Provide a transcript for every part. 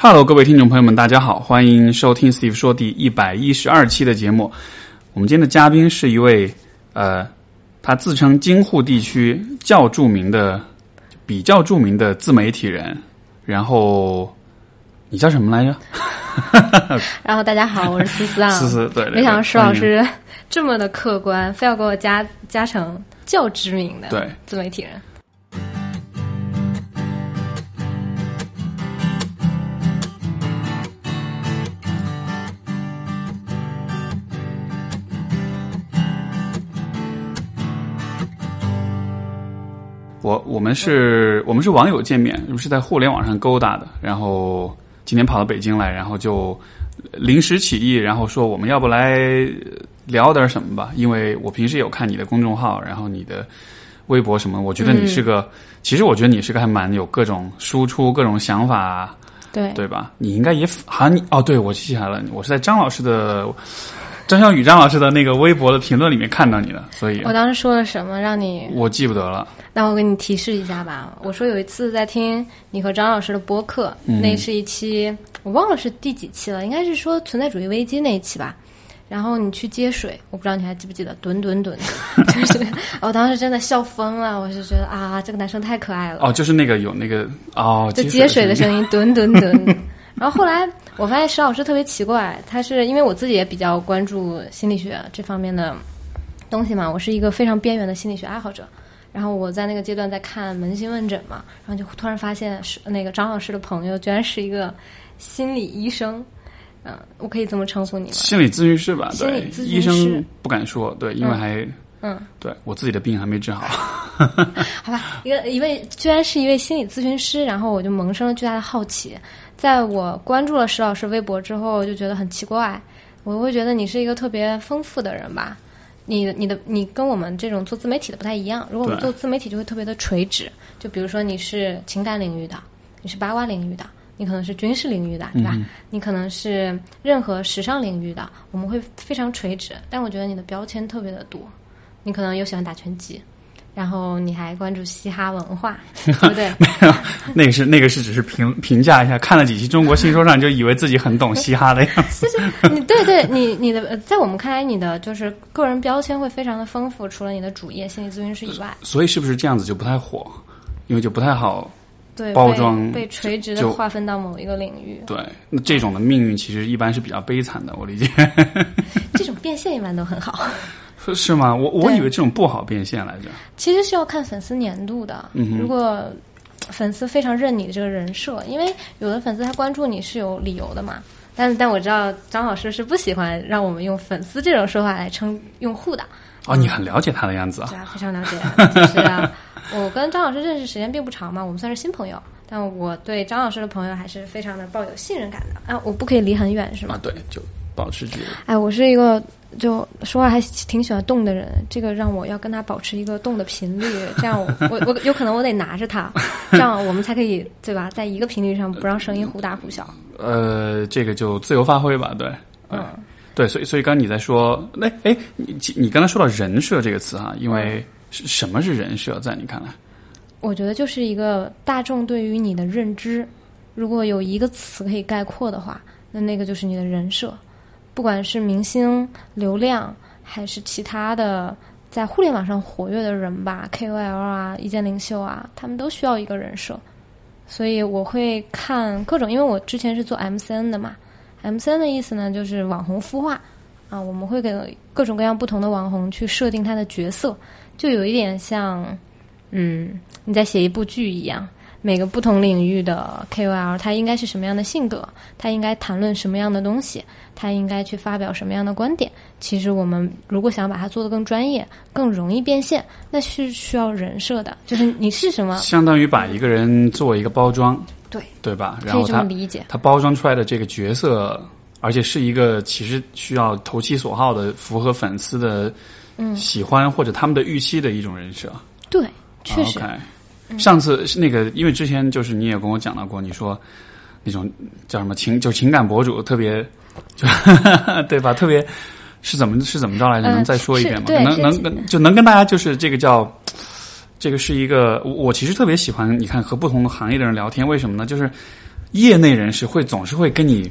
Hello，各位听众朋友们，大家好，欢迎收听 Steve 说第一百一十二期的节目。我们今天的嘉宾是一位呃，他自称京沪地区较著名的、比较著名的自媒体人。然后你叫什么来着？然后大家好，我是思思啊。思思，对没想到石老师这么的客观，非要给我加加成较知名的对自媒体人。我我们是我们是网友见面，我们是在互联网上勾搭的，然后今天跑到北京来，然后就临时起意，然后说我们要不来聊点什么吧？因为我平时有看你的公众号，然后你的微博什么，我觉得你是个，其实我觉得你是个还蛮有各种输出、各种想法，对，对吧？你应该也好像你哦，对我记起来了，我是在张老师的张小雨张老师的那个微博的评论里面看到你的，所以我当时说了什么让你？我记不得了。那我给你提示一下吧。我说有一次在听你和张老师的播客，嗯那是一期我忘了是第几期了，应该是说存在主义危机那一期吧。然后你去接水，我不知道你还记不记得，吨吨吨，就是我当时真的笑疯了，我是觉得啊，这个男生太可爱了。哦，就是那个有那个哦，就接水的声声音，吨吨吨。然后后来我发现石老师特别奇怪，他是因为我自己也比较关注心理学这方面的东西嘛，我是一个非常边缘的心理学爱好者。然后我在那个阶段在看扪心问诊嘛，然后就突然发现是那个张老师的朋友居然是一个心理医生，嗯、我可以这么称呼你吗？心理咨询师吧，对心理，咨询医师生不敢说，对，因为还嗯，对我自己的病还没治好。好吧，一个一位居然是一位心理咨询师，然后我就萌生了巨大的好奇。在我关注了石老师微博之后，就觉得很奇怪，我会觉得你是一个特别丰富的人吧。你你的你跟我们这种做自媒体的不太一样，如果我们做自媒体就会特别的垂直，就比如说你是情感领域的，你是八卦领域的，你可能是军事领域的，对吧？你可能是任何时尚领域的，我们会非常垂直。但我觉得你的标签特别的多，你可能又喜欢打拳击，然后你还关注嘻哈文化，对不对？没有那个是那个是只是评评价一下，看了几期《中国新说唱》就以为自己很懂嘻哈的样子。你 对对，你你的呃在我们看来，你的就是个人标签会非常的丰富，除了你的主业心理咨询师以外，所以是不是这样子就不太火？因为就不太好。对包装被被垂直的划分到某一个领域，对，那这种的命运其实一般是比较悲惨的，我理解。这种变现一般都很好。是是吗？我我以为这种不好变现来着。其实是要看粉丝粘度的。嗯如果粉丝非常认你的这个人设，因为有的粉丝他关注你是有理由的嘛。但但我知道张老师是不喜欢让我们用粉丝这种说法来称用户的。哦，你很了解他的样子啊。对啊，非常了解。就是啊，我跟张老师认识时间并不长嘛，我们算是新朋友。但我对张老师的朋友还是非常的抱有信任感的啊！我不可以离很远是吗？啊，对，就保持距离。哎，我是一个就说话还挺喜欢动的人，这个让我要跟他保持一个动的频率，这样我我我有可能我得拿着他，这样我们才可以对吧，在一个频率上不让声音忽大忽小。呃，这个就自由发挥吧，对，嗯，对，所以所以刚刚你在说，那哎，你你刚才说到人设这个词哈，因为什么是人设，在你看来？我觉得就是一个大众对于你的认知，如果有一个词可以概括的话，那那个就是你的人设。不管是明星、流量，还是其他的在互联网上活跃的人吧，KOL 啊、意见领袖啊，他们都需要一个人设。所以我会看各种，因为我之前是做 MCN 的嘛，MCN 的意思呢就是网红孵化啊，我们会给各种各样不同的网红去设定他的角色，就有一点像，嗯，你在写一部剧一样，每个不同领域的 KOL 他应该是什么样的性格，他应该谈论什么样的东西，他应该去发表什么样的观点。其实我们如果想把它做得更专业、更容易变现，那是需要人设的，就是你是什么，相当于把一个人做一个包装，对，对吧？然后他理解。他包装出来的这个角色，而且是一个其实需要投其所好的、符合粉丝的嗯喜欢或者他们的预期的一种人设。对，确实上次是那个，因为之前就是你也跟我讲到过，你说那种叫什么情，就情感博主特别，就 对吧？特别是怎么是怎么着来着？嗯能再说一遍吗？能能能就能跟大家就是这个叫。这个是一个，我我其实特别喜欢，你看和不同的行业的人聊天，为什么呢？就是业内人士会总是会跟你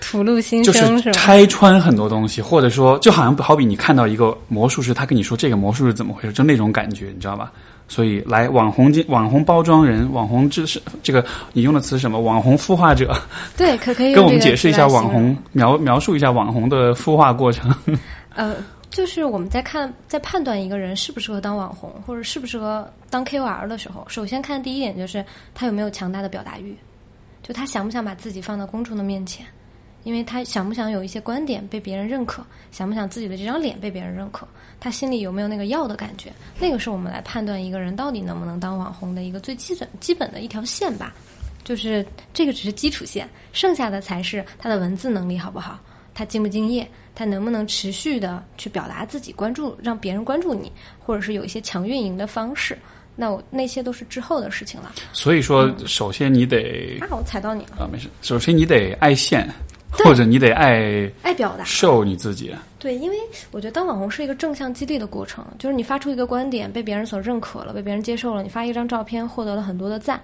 吐露心就？是拆穿很多东西，或者说就好像好比你看到一个魔术师，他跟你说这个魔术是怎么回事，就那种感觉，你知道吧？所以来网红经网红包装人，网红知识这个你用的词是什么？网红孵化者，对，可可以跟我们解释一下网红描描述一下网红的孵化过程。呃，就是我们在看在判断一个人适不适合当网红，或者适不适合当 KOL 的时候，首先看第一点就是他有没有强大的表达欲，就他想不想把自己放到公众的面前，因为他想不想有一些观点被别人认可，想不想自己的这张脸被别人认可，他心里有没有那个要的感觉，那个是我们来判断一个人到底能不能当网红的一个最基本基本的一条线吧。就是这个只是基础线，剩下的才是他的文字能力好不好，他敬不敬业，他能不能持续的去表达自己，关注让别人关注你，或者是有一些强运营的方式，那我那些都是之后的事情了。所以说，首先你得啊，我踩到你了，啊，没事。首先你得爱现，对或者你得爱爱表达。受你自己。对，因为我觉得当网红是一个正向激励的过程，就是你发出一个观点被别人所认可了，被别人接受了，你发一张照片获得了很多的赞，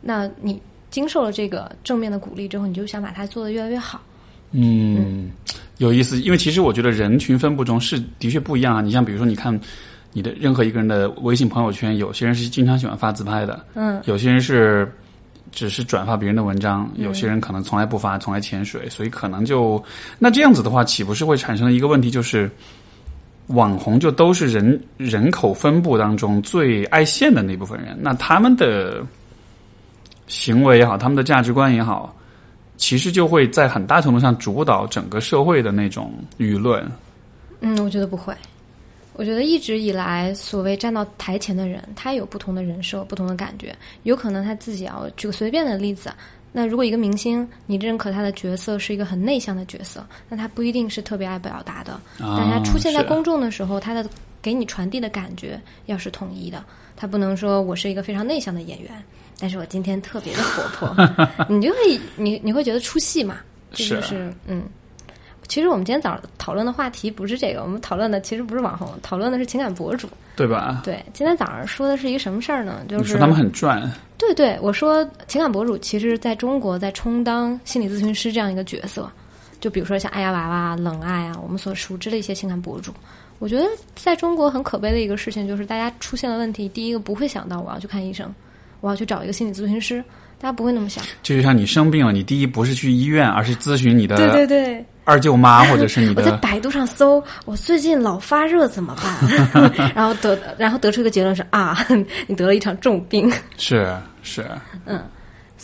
那你经受了这个正面的鼓励之后，你就想把它做得越来越好。嗯，有意思，因为其实我觉得人群分布中是的确不一样啊。你像比如说，你看你的任何一个人的微信朋友圈，有些人是经常喜欢发自拍的，嗯，有些人是只是转发别人的文章，有些人可能从来不发，从来潜水，所以可能就那这样子的话，岂不是会产生一个问题，就是网红就都是人人口分布当中最爱现的那部分人，那他们的行为也好，他们的价值观也好。其实就会在很大程度上主导整个社会的那种舆论。嗯，我觉得不会。我觉得一直以来，所谓站到台前的人，他有不同的人设、不同的感觉。有可能他自己要举个随便的例子，那如果一个明星，你认可他的角色是一个很内向的角色，那他不一定是特别爱表达的。啊但他出现在公众的时候，他的给你传递的感觉要是统一的。他不能说我是一个非常内向的演员，但是我今天特别的活泼，你就会你你会觉得出戏嘛？这就是是嗯。其实我们今天早上讨论的话题不是这个，我们讨论的其实不是网红，讨论的是情感博主。对吧？对，今天早上说的是一个什么事儿呢？就是说他们很赚，对对，我说情感博主其实在中国在充当心理咨询师这样一个角色，就比如说像爱呀娃娃、冷爱啊，我们所熟知的一些情感博主。我觉得在中国很可悲的一个事情就是，大家出现了问题，第一个不会想到我要去看医生，我要去找一个心理咨询师，大家不会那么想。就像你生病了，你第一不是去医院，而是咨询你的对对对，二舅妈或者是你我在。百度上搜我最近老发热怎么办，然后得然后得出一个结论是啊，你得了一场重病。是是，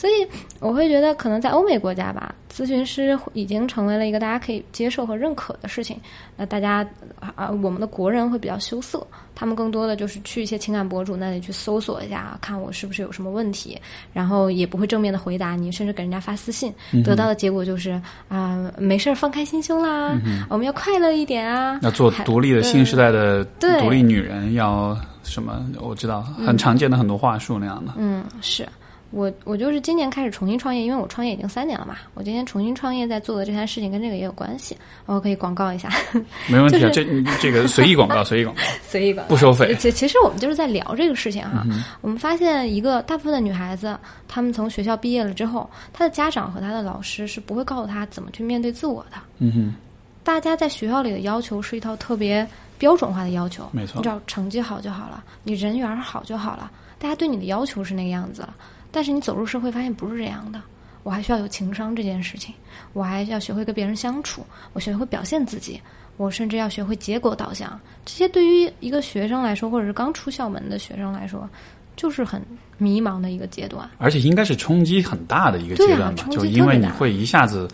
所以我会觉得，可能在欧美国家吧，咨询师已经成为了一个大家可以接受和认可的事情。那大家啊，我们的国人会比较羞涩，他们更多的就是去一些情感博主那里去搜索一下，看我是不是有什么问题，然后也不会正面的回答你，甚至给人家发私信，得到的结果就是啊、没事儿，放开心胸啦，我们要快乐一点啊，要做独立的新时代的对独立女人，要什么？我知道很常见的很多话术那样的。嗯，是我我就是今年开始重新创业，因为我创业已经三年了嘛。我今年重新创业在做的这件事情跟这个也有关系，我可以广告一下，没问题这这个随意广告，随意广告。随意广告不收费其其实我们就是在聊这个事情哈。我们发现一个大部分的女孩子，她们从学校毕业了之后，她的家长和她的老师是不会告诉她怎么去面对自我的。嗯哼，大家在学校里的要求是一套特别标准化的要求，没错你只要成绩好就好了，你人缘好就好了，大家对你的要求是那个样子了。但是你走入社会发现不是这样的，我还需要有情商这件事情，我还要学会跟别人相处，我学会表现自己，我甚至要学会结果导向。这些对于一个学生来说，或者是刚出校门的学生来说，就是很迷茫的一个阶段。而且应该是冲击很大的一个阶段吧，啊就因为你会一下子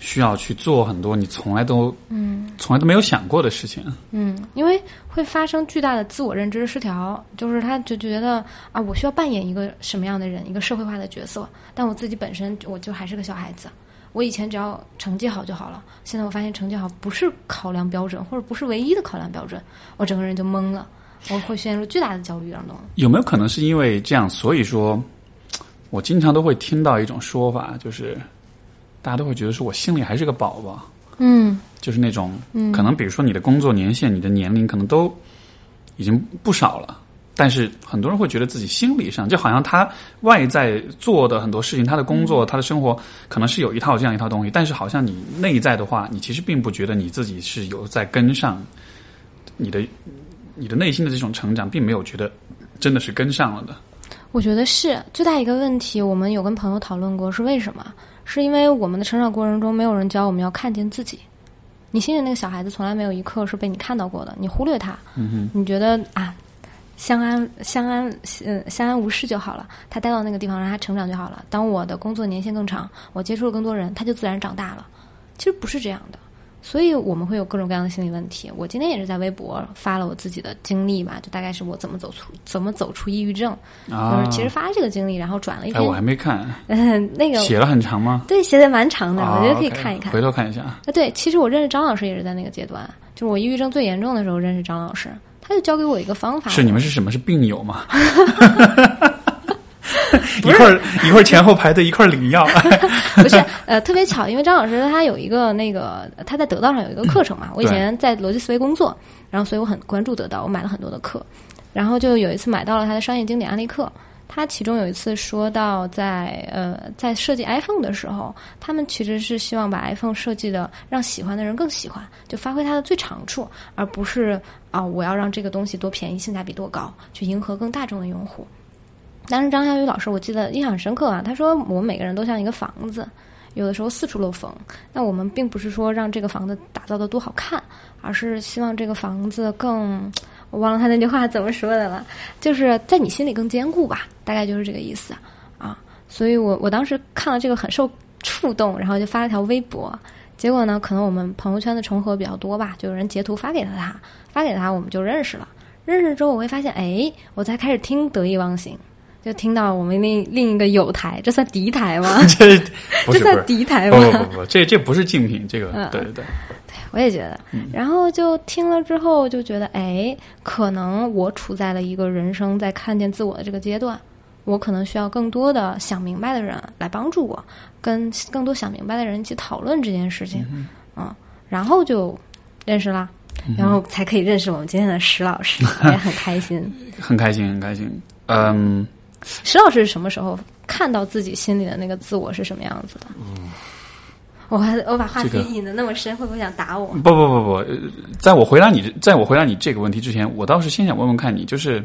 需要去做很多你从来都嗯从来都没有想过的事情。嗯，因为会发生巨大的自我认知失调，就是他就觉得啊，我需要扮演一个什么样的人，一个社会化的角色，但我自己本身我就还是个小孩子。我以前只要成绩好就好了，现在我发现成绩好不是考量标准，或者不是唯一的考量标准，我整个人就懵了，我会陷入巨大的焦虑当中。有没有可能是因为这样，所以说，我经常都会听到一种说法，就是大家都会觉得说我心里还是个宝宝，嗯就是那种嗯可能比如说你的工作年限、你的年龄可能都已经不少了，但是很多人会觉得自己心理上就好像他外在做的很多事情，他的工作、他的生活可能是有一套这样一套东西，但是好像你内在的话，你其实并不觉得你自己是有在跟上你的你的内心的这种成长，并没有觉得真的是跟上了的。我觉得是最大一个问题，我们有跟朋友讨论过，是为什么？是因为我们的成长过程中没有人教我们要看见自己。你心里那个小孩子从来没有一刻是被你看到过的，你忽略他，嗯你觉得啊，相安相安嗯相安无事就好了，他待到那个地方让他成长就好了。当我的工作年限更长，我接触了更多人，他就自然长大了。其实不是这样的，所以我们会有各种各样的心理问题。我今天也是在微博发了我自己的经历吧，就大概是我怎么走出怎么走出抑郁症，啊就是，其实发这个经历，然后转了一哎，篇，我还没看，嗯，那个写了很长吗？对写的蛮长的，啊我觉得可以看一看。回头看一下。啊，对，其实我认识张老师也是在那个阶段，就是我抑郁症最严重的时候认识张老师，他就教给我一个方法。是你们是什么？是病友吗？一块儿一块儿前后排队，一块儿领药。不是 呃特别巧，因为张老师他有一个那个他在得道上有一个课程嘛，我以前在逻辑思维工作，然后所以我很关注得到，我买了很多的课，然后就有一次买到了他的商业经典案例课。他其中有一次说到在，呃在设计 iPhone 的时候，他们其实是希望把 iPhone 设计的让喜欢的人更喜欢，就发挥它的最长处，而不是啊、我要让这个东西多便宜，性价比多高，去迎合更大众的用户。当时张小雨老师我记得印象很深刻啊，他说我们每个人都像一个房子，有的时候四处漏风。那我们并不是说让这个房子打造的多好看，而是希望这个房子更，我忘了他那句话怎么说的了，就是在你心里更坚固吧，大概就是这个意思啊。所以我我当时看了这个很受触动，然后就发了条微博。结果呢，可能我们朋友圈的重合比较多吧，就有人截图发给了他，发给他我们就认识了。认识之后，我会发现，哎，我才开始听得意忘形，就听到我们另另一个友台，这算敌台吗？这 不这算敌台吗？不不不，这这不是竞品，这个嗯对对对，我也觉得，嗯然后就听了之后就觉得，哎，可能我处在了一个人生在看见自我的这个阶段，我可能需要更多的想明白的人来帮助我，跟更多想明白的人一起讨论这件事情，嗯，然后就认识啦，嗯然后才可以认识我们今天的石老师，我 也很开心。很开心很开心。嗯，石老师是什么时候看到自己心里的那个自我是什么样子的？嗯我还我把话题引的那么深，会不会想打我？不不不不，呃在我回答你，在我回答你这个问题之前，我倒是先想问问看你，就是，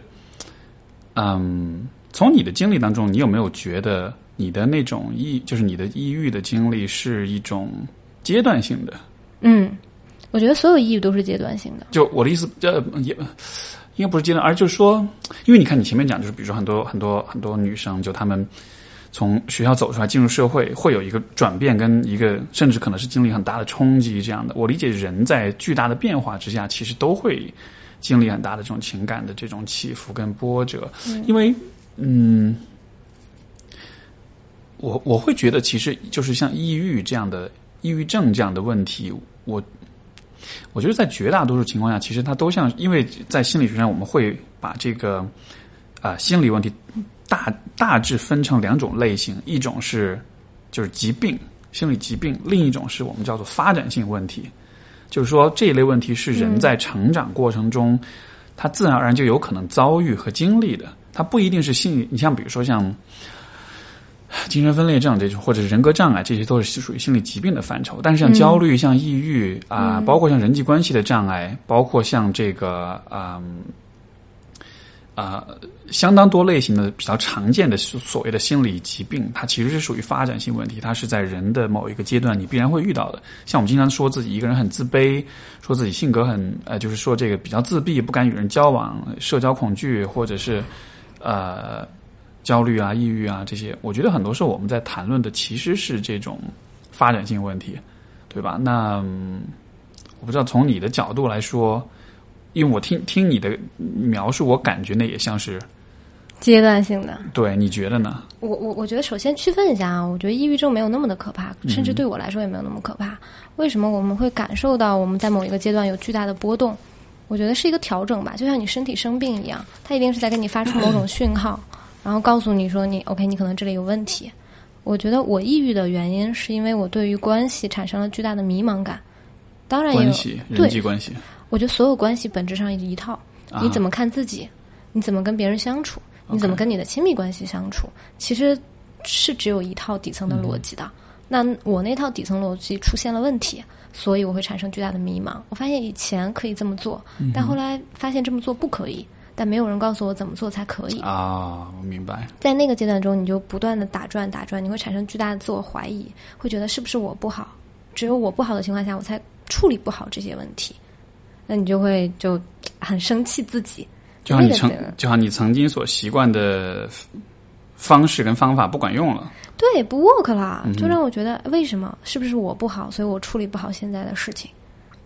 嗯，从你的经历当中，你有没有觉得你的那种抑，就是你的抑郁的经历是一种阶段性的？嗯，我觉得所有抑郁都是阶段性的。就我的意思，这也应该不是阶段，而就是说，因为你看你前面讲，就是比如说很多很多很多女生，就她们从学校走出来进入社会，会有一个转变，跟一个甚至可能是经历很大的冲击这样的。我理解人在巨大的变化之下，其实都会经历很大的这种情感的这种起伏跟波折，因为嗯。我我会觉得，其实就是像抑郁这样的抑郁症这样的问题，我我觉得在绝大多数情况下，其实它都像，因为在心理学上，我们会把这个啊、呃心理问题大大致分成两种类型，一种是就是疾病，心理疾病；另一种是我们叫做发展性问题，就是说这一类问题是人在成长过程中，他自然而然就有可能遭遇和经历的，它不一定是心理。你像比如说像。精神分裂症这种，或者是人格障碍，这些都是属于心理疾病的范畴。但是像焦虑、像抑郁啊、包括像人际关系的障碍，包括像这个啊啊、相当多类型的比较常见的所所谓的心理疾病，它其实是属于发展性问题，它是在人的某一个阶段你必然会遇到的。像我们经常说自己一个人很自卑，说自己性格很呃，就是说这个比较自闭，不敢与人交往，社交恐惧，或者是呃。焦虑啊、抑郁啊这些，我觉得很多时候我们在谈论的其实是这种发展性问题，对吧？那、嗯我不知道从你的角度来说，因为我听听你的描述，我感觉那也像是阶段性的，对，你觉得呢？我我我觉得首先区分一下啊，我觉得抑郁症没有那么的可怕，甚至对我来说也没有那么可怕。为什么我们会感受到我们在某一个阶段有巨大的波动？我觉得是一个调整吧，就像你身体生病一样，它一定是在给你发出某种讯号，然后告诉你说你 OK，你可能这里有问题。我觉得我抑郁的原因是因为我对于关系产生了巨大的迷茫感，当然也有关系、人对际关系，我觉得所有关系本质上一套，啊。你怎么看自己，你怎么跟别人相处，你怎么跟你的亲密关系相处，其实是只有一套底层的逻辑的。那我那套底层逻辑出现了问题，所以我会产生巨大的迷茫。我发现以前可以这么做，但后来发现这么做不可以，但没有人告诉我怎么做才可以。啊，我明白。在那个阶段中，你就不断的打转打转，你会产生巨大的自我怀疑，会觉得是不是我不好？只有我不好的情况下，我才处理不好这些问题。那你就会就很生气自己。就像你曾就像你曾经所习惯的方式跟方法不管用了。对，不 work 啦，嗯就让我觉得为什么？是不是我不好，所以我处理不好现在的事情？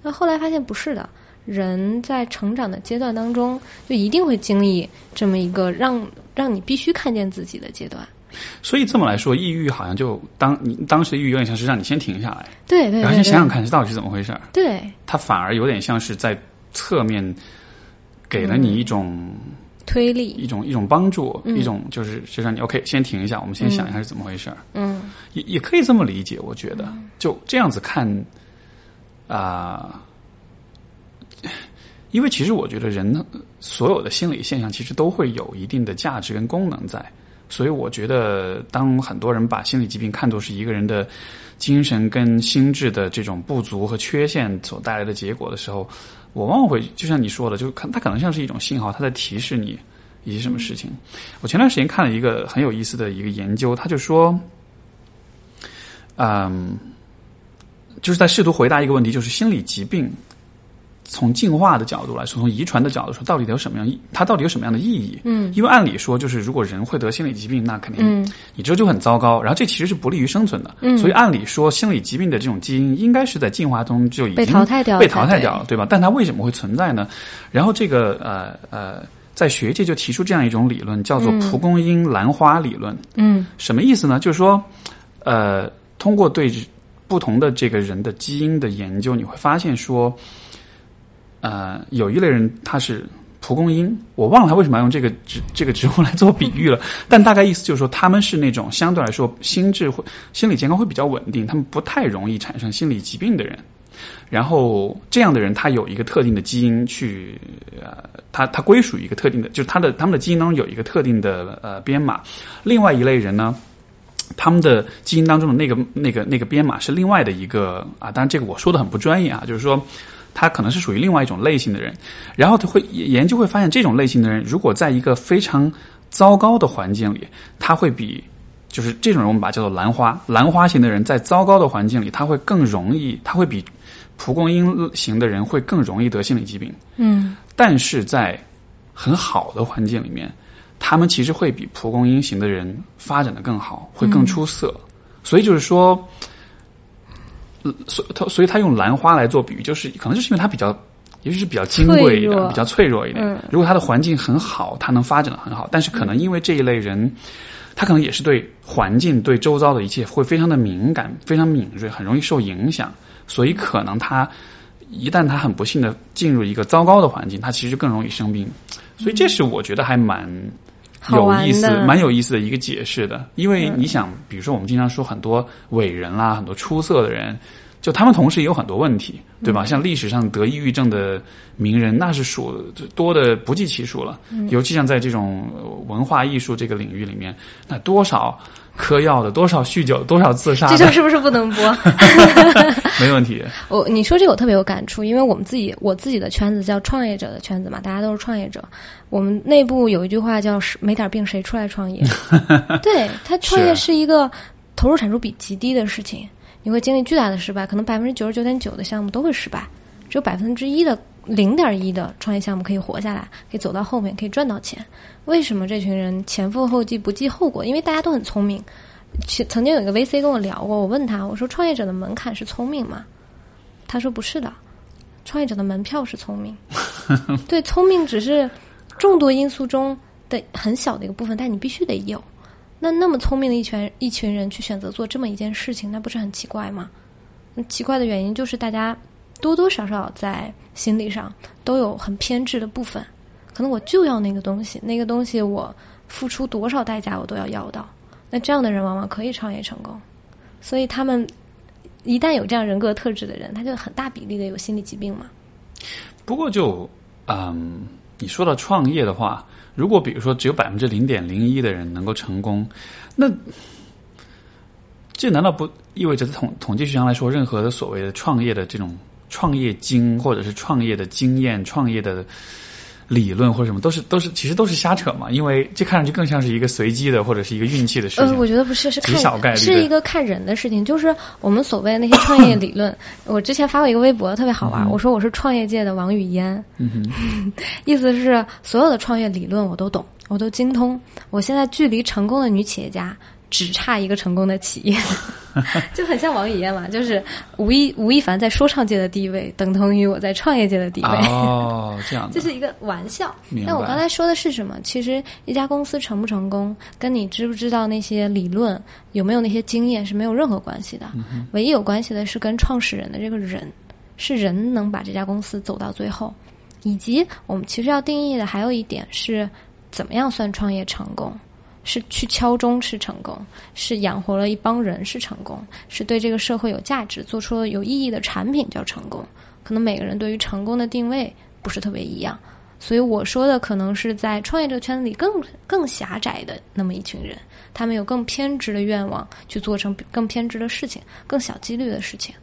那后来发现不是的，人在成长的阶段当中，就一定会经历这么一个让让你必须看见自己的阶段。所以这么来说，抑郁好像就当你当时的抑郁有点像是让你先停下来，对对对然后先想想看这到底是怎么回事儿。对。它反而有点像是在侧面给了你一种、推力，一种一种帮助，嗯。一种就是就让你 OK 先停一下，我们先想一下是怎么回事儿。嗯。也也可以这么理解，我觉得。就这样子看啊、因为其实我觉得人所有的心理现象其实都会有一定的价值跟功能在，所以我觉得当很多人把心理疾病看作是一个人的精神跟心智的这种不足和缺陷所带来的结果的时候，我往往会就像你说的，就看它可能像是一种信号，它在提示你一些什么事情。我前段时间看了一个很有意思的一个研究，他就说。嗯，就是在试图回答一个问题，就是心理疾病从进化的角度来说，从遗传的角度说，到底有什么样意？它到底有什么样的意义？嗯因为按理说，就是如果人会得心理疾病，那肯定嗯你这就很糟糕，然后这其实是不利于生存的。嗯所以按理说，心理疾病的这种基因应该是在进化中就已经被淘汰掉了被淘汰掉了，对吧？但它为什么会存在呢？然后这个呃呃，在学界就提出这样一种理论，叫做蒲公英兰花理论。嗯什么意思呢？就是说，呃，通过对不同的这个人的基因的研究，你会发现说，呃，有一类人他是蒲公英，我忘了他为什么要用这个植这个植物来做比喻了，但大概意思就是说，他们是那种相对来说心智会心理健康会比较稳定，他们不太容易产生心理疾病的人。然后这样的人，他有一个特定的基因去，呃，他他归属于一个特定的，就是他的他们的基因当中有一个特定的呃编码。另外一类人呢，他们的基因当中的那个那个那个编码是另外的一个啊，当然这个我说的很不专业啊，就是说他可能是属于另外一种类型的人。然后他会研究会发现，这种类型的人如果在一个非常糟糕的环境里，他会比就是这种人我们把它叫做兰花兰花型的人，在糟糕的环境里，他会更容易，他会比蒲公英型的人会更容易得心理疾病。嗯但是在很好的环境里面，他们其实会比蒲公英型的人发展的更好，会更出色。所以就是说，呃所他所以他用兰花来做比喻，就是可能就是因为它比较，也许是比较金贵一点，比较脆弱一点。嗯如果它的环境很好，它能发展的很好，但是可能因为这一类人。他可能也是对环境、对周遭的一切会非常的敏感、非常敏锐，很容易受影响，所以可能他一旦他很不幸的进入一个糟糕的环境，他其实就更容易生病。所以这是我觉得还蛮有意思、蛮有意思的一个解释的。因为你想，比如说我们经常说很多伟人啦、很多出色的人，就他们同时也有很多问题，对吧？像历史上得抑郁症的名人，那是数多的不计其数了。尤其像在这种呃文化艺术这个领域里面，那多少嗑药的，多少酗酒，多少自杀，这种是不是不能播？没问题。我你说这个我特别有感触，因为我们自己我自己的圈子叫创业者的圈子嘛，大家都是创业者。我们内部有一句话叫“没点病谁出来创业 ”，对他创业是一个投入产出比极低的事情，你会经历巨大的失败，可能百分之九十九点九的项目都会失败，只有百分之一的零点一的创业项目可以活下来，可以走到后面，可以赚到钱。为什么这群人前赴后继不计后果？因为大家都很聪明。其曾经有一个 VC 跟我聊过，我问他，我说创业者的门槛是聪明吗？他说不是的，创业者的门票是聪明。对，聪明只是众多因素中的很小的一个部分，但你必须得有。那那么聪明的一群一群人去选择做这么一件事情，那不是很奇怪吗？奇怪的原因就是大家多多少少在心理上都有很偏执的部分，可能我就要那个东西，那个东西我付出多少代价我都要要到。那这样的人往往可以创业成功，所以他们一旦有这样人格特质的人，他就很大比例的有心理疾病嘛。不过就嗯，你说到创业的话，如果比如说只有百分之零点零一的人能够成功，那这难道不意味着统统计学上来说，任何的所谓的创业的这种创业经或者是创业的经验、创业的理论或者什么，都是都是其实都是瞎扯嘛？因为这看上去更像是一个随机的或者是一个运气的事情呃，我觉得不是，是极小概率的看是一个看人的事情。就是我们所谓的那些创业理论，我之前发过一个微博，特别好玩。我说我是创业界的王语嫣，嗯，意思是所有的创业理论我都懂，我都精通。我现在距离成功的女企业家只差一个成功的企业，就很像王语嫣嘛，就是吴亦吴亦凡在说唱界的地位等同于我在创业界的地位。哦，这样的，这是一个玩笑。明白但我刚才说的是什么？其实一家公司成不成功，跟你知不知道那些理论、有没有那些经验是没有任何关系的。嗯唯一有关系的是跟创始人的这个人，是人能把这家公司走到最后，以及我们其实要定义的还有一点是，怎么样算创业成功？是去敲钟是成功，是养活了一帮人是成功，是对这个社会有价值，做出了有意义的产品叫成功。可能每个人对于成功的定位不是特别一样，所以我说的可能是在创业这个圈子里更更狭窄的那么一群人，他们有更偏执的愿望去做成更偏执的事情，更小几率的事情。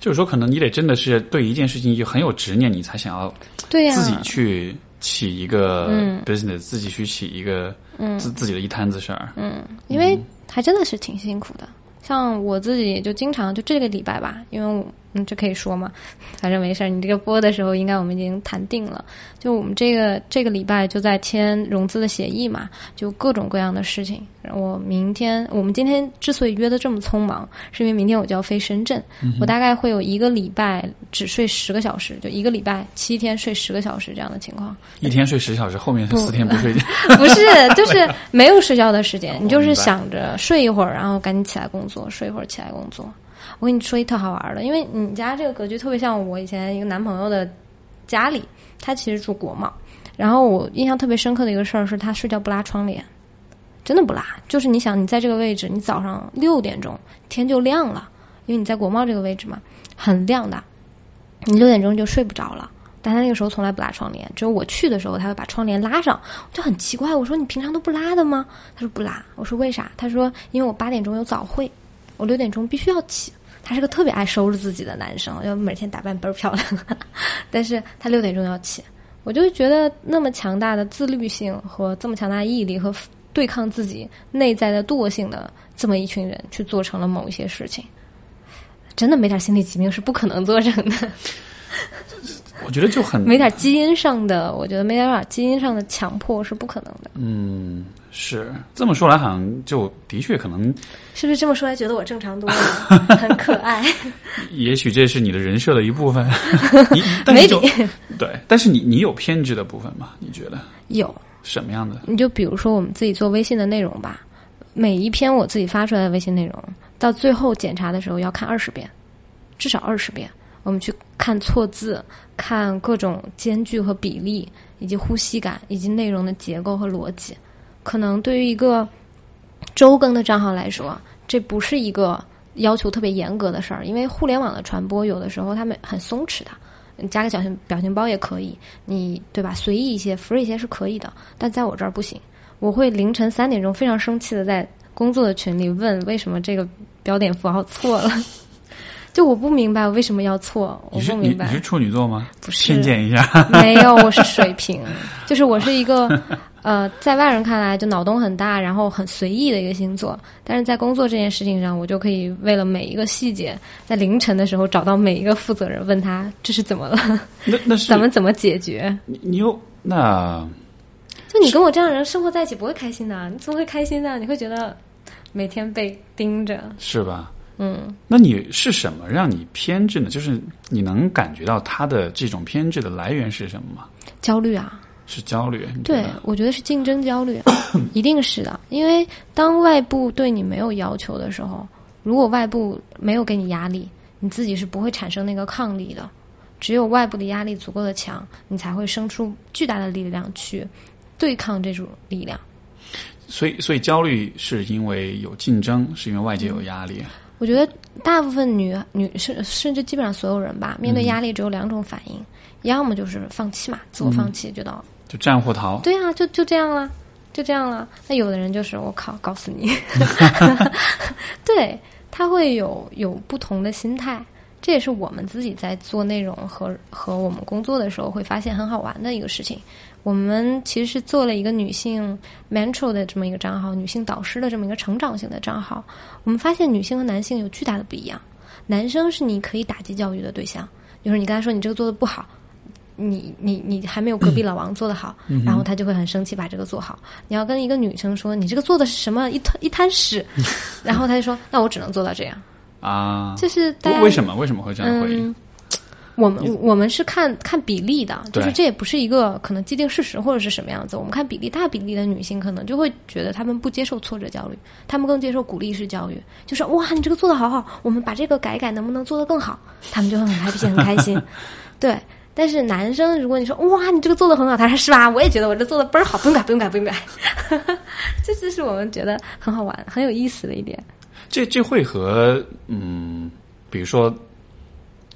就是说，可能你得真的是对一件事情就很有执念，你才想要对呀、自己去起一个嗯 business，、自己去起一个自自己的一摊子事儿。嗯，因为还真的是挺辛苦的。像我自己就经常就这个礼拜吧，因为我嗯这可以说嘛，反正没事儿。你这个播的时候，应该我们已经谈定了。就我们这个这个礼拜就在签融资的协议嘛，就各种各样的事情。我明天我们今天之所以约的这么匆忙，是因为明天我就要飞深圳，我大概会有一个礼拜只睡十个小时，就一个礼拜七天睡十个小时这样的情况。一天睡十小时，后面是四天不睡觉。不是，就是 没有睡觉的时间，你就是想着睡一会儿，然后赶紧起来工作，睡一会儿起来工作。我跟你说一特好玩的，因为你家这个格局特别像我以前一个男朋友的家里，他其实住国贸。然后我印象特别深刻的一个事儿是他睡觉不拉窗帘，真的不拉。就是你想你在这个位置，你早上六点钟天就亮了，因为你在国贸这个位置嘛，很亮的，你六点钟就睡不着了。但他那个时候从来不拉窗帘，只有我去的时候他会把窗帘拉上，就很奇怪。我说你平常都不拉的吗？他说不拉。我说为啥？他说因为我八点钟有早会，我六点钟必须要起。他是个特别爱收拾自己的男生，要每天打扮倍儿漂亮，但是他六点钟要起。我就觉得那么强大的自律性和这么强大的毅力和对抗自己内在的惰性的这么一群人，去做成了某一些事情，真的没点心理疾病是不可能做成的。我觉得就很没点基因上的，我觉得没点点基因上的强迫是不可能的。嗯，是这么说来，好像就的确可能，是不是这么说来觉得我正常多了，很可爱？也许这是你的人设的一部分。你但是就对，但是你你有偏执的部分吗？你觉得有，什么样的？你就比如说我们自己做微信的内容吧，每一篇我自己发出来的微信内容，到最后检查的时候要看二十遍，至少二十遍。我们去看错字，看各种间距和比例，以及呼吸感，以及内容的结构和逻辑。可能对于一个周更的账号来说，这不是一个要求特别严格的事儿，因为互联网的传播有的时候他们很松弛的。你加个表情表情包也可以，你对吧？随意一些，free 一些是可以的，但在我这儿不行。我会凌晨三点钟非常生气的在工作的群里问为什么这个标点符号错了，就我不明白我为什么要错，我你是不明白你你是。处女座吗？不是偏见一下。没有，我是水瓶，就是我是一个呃，在外人看来就脑洞很大，然后很随意的一个星座，但是在工作这件事情上，我就可以为了每一个细节，在凌晨的时候找到每一个负责人，问他这是怎么了，那那 是咱们怎么解决？你你又那就你跟我这样的人生活在一起不会开心的，你怎么会开心呢？你会觉得每天被盯着，是吧？嗯，那你是什么让你偏执呢？就是你能感觉到他的这种偏执的来源是什么吗？焦虑啊，是焦虑？对，我觉得是竞争焦虑，一定是的。因为当外部对你没有要求的时候，如果外部没有给你压力，你自己是不会产生那个抗力的。只有外部的压力足够的强，你才会生出巨大的力量去对抗这种力量。所以所以焦虑是因为有竞争，是因为外界有压力。我觉得大部分女女甚甚至基本上所有人吧，面对压力只有两种反应，要么就是放弃嘛，自我放弃，觉得就战或逃。对啊，就就这样啦，就这样啦。那有的人就是我靠，告诉你 对他会有有不同的心态。这也是我们自己在做内容和和我们工作的时候会发现很好玩的一个事情。我们其实是做了一个女性 mentor 的这么一个账号，女性导师的这么一个成长型的账号。我们发现女性和男性有巨大的不一样。男生是你可以打击教育的对象，就是你刚才说你这个做的不好，你你你还没有隔壁老王做的好，然后他就会很生气把这个做好。你要跟一个女生说你这个做的是什么一滩一滩屎，然后他就说那我只能做到这样。啊，就是为什么为什么会这样回应？嗯，我们我们是看看比例的，就是这也不是一个可能既定事实或者是什么样子。我们看比例，大比例的女性可能就会觉得她们不接受挫折焦虑，她们更接受鼓励式教育，就是哇，你这个做的好好，我们把这个改改，能不能做得更好？她们就会很 happy 很开心。对，但是男生，如果你说哇，你这个做的很好，他说是吧？我也觉得我这做的倍儿好，不用改，不用改，不用改。这就是我们觉得很好玩、很有意思的一点。这这会和嗯，比如说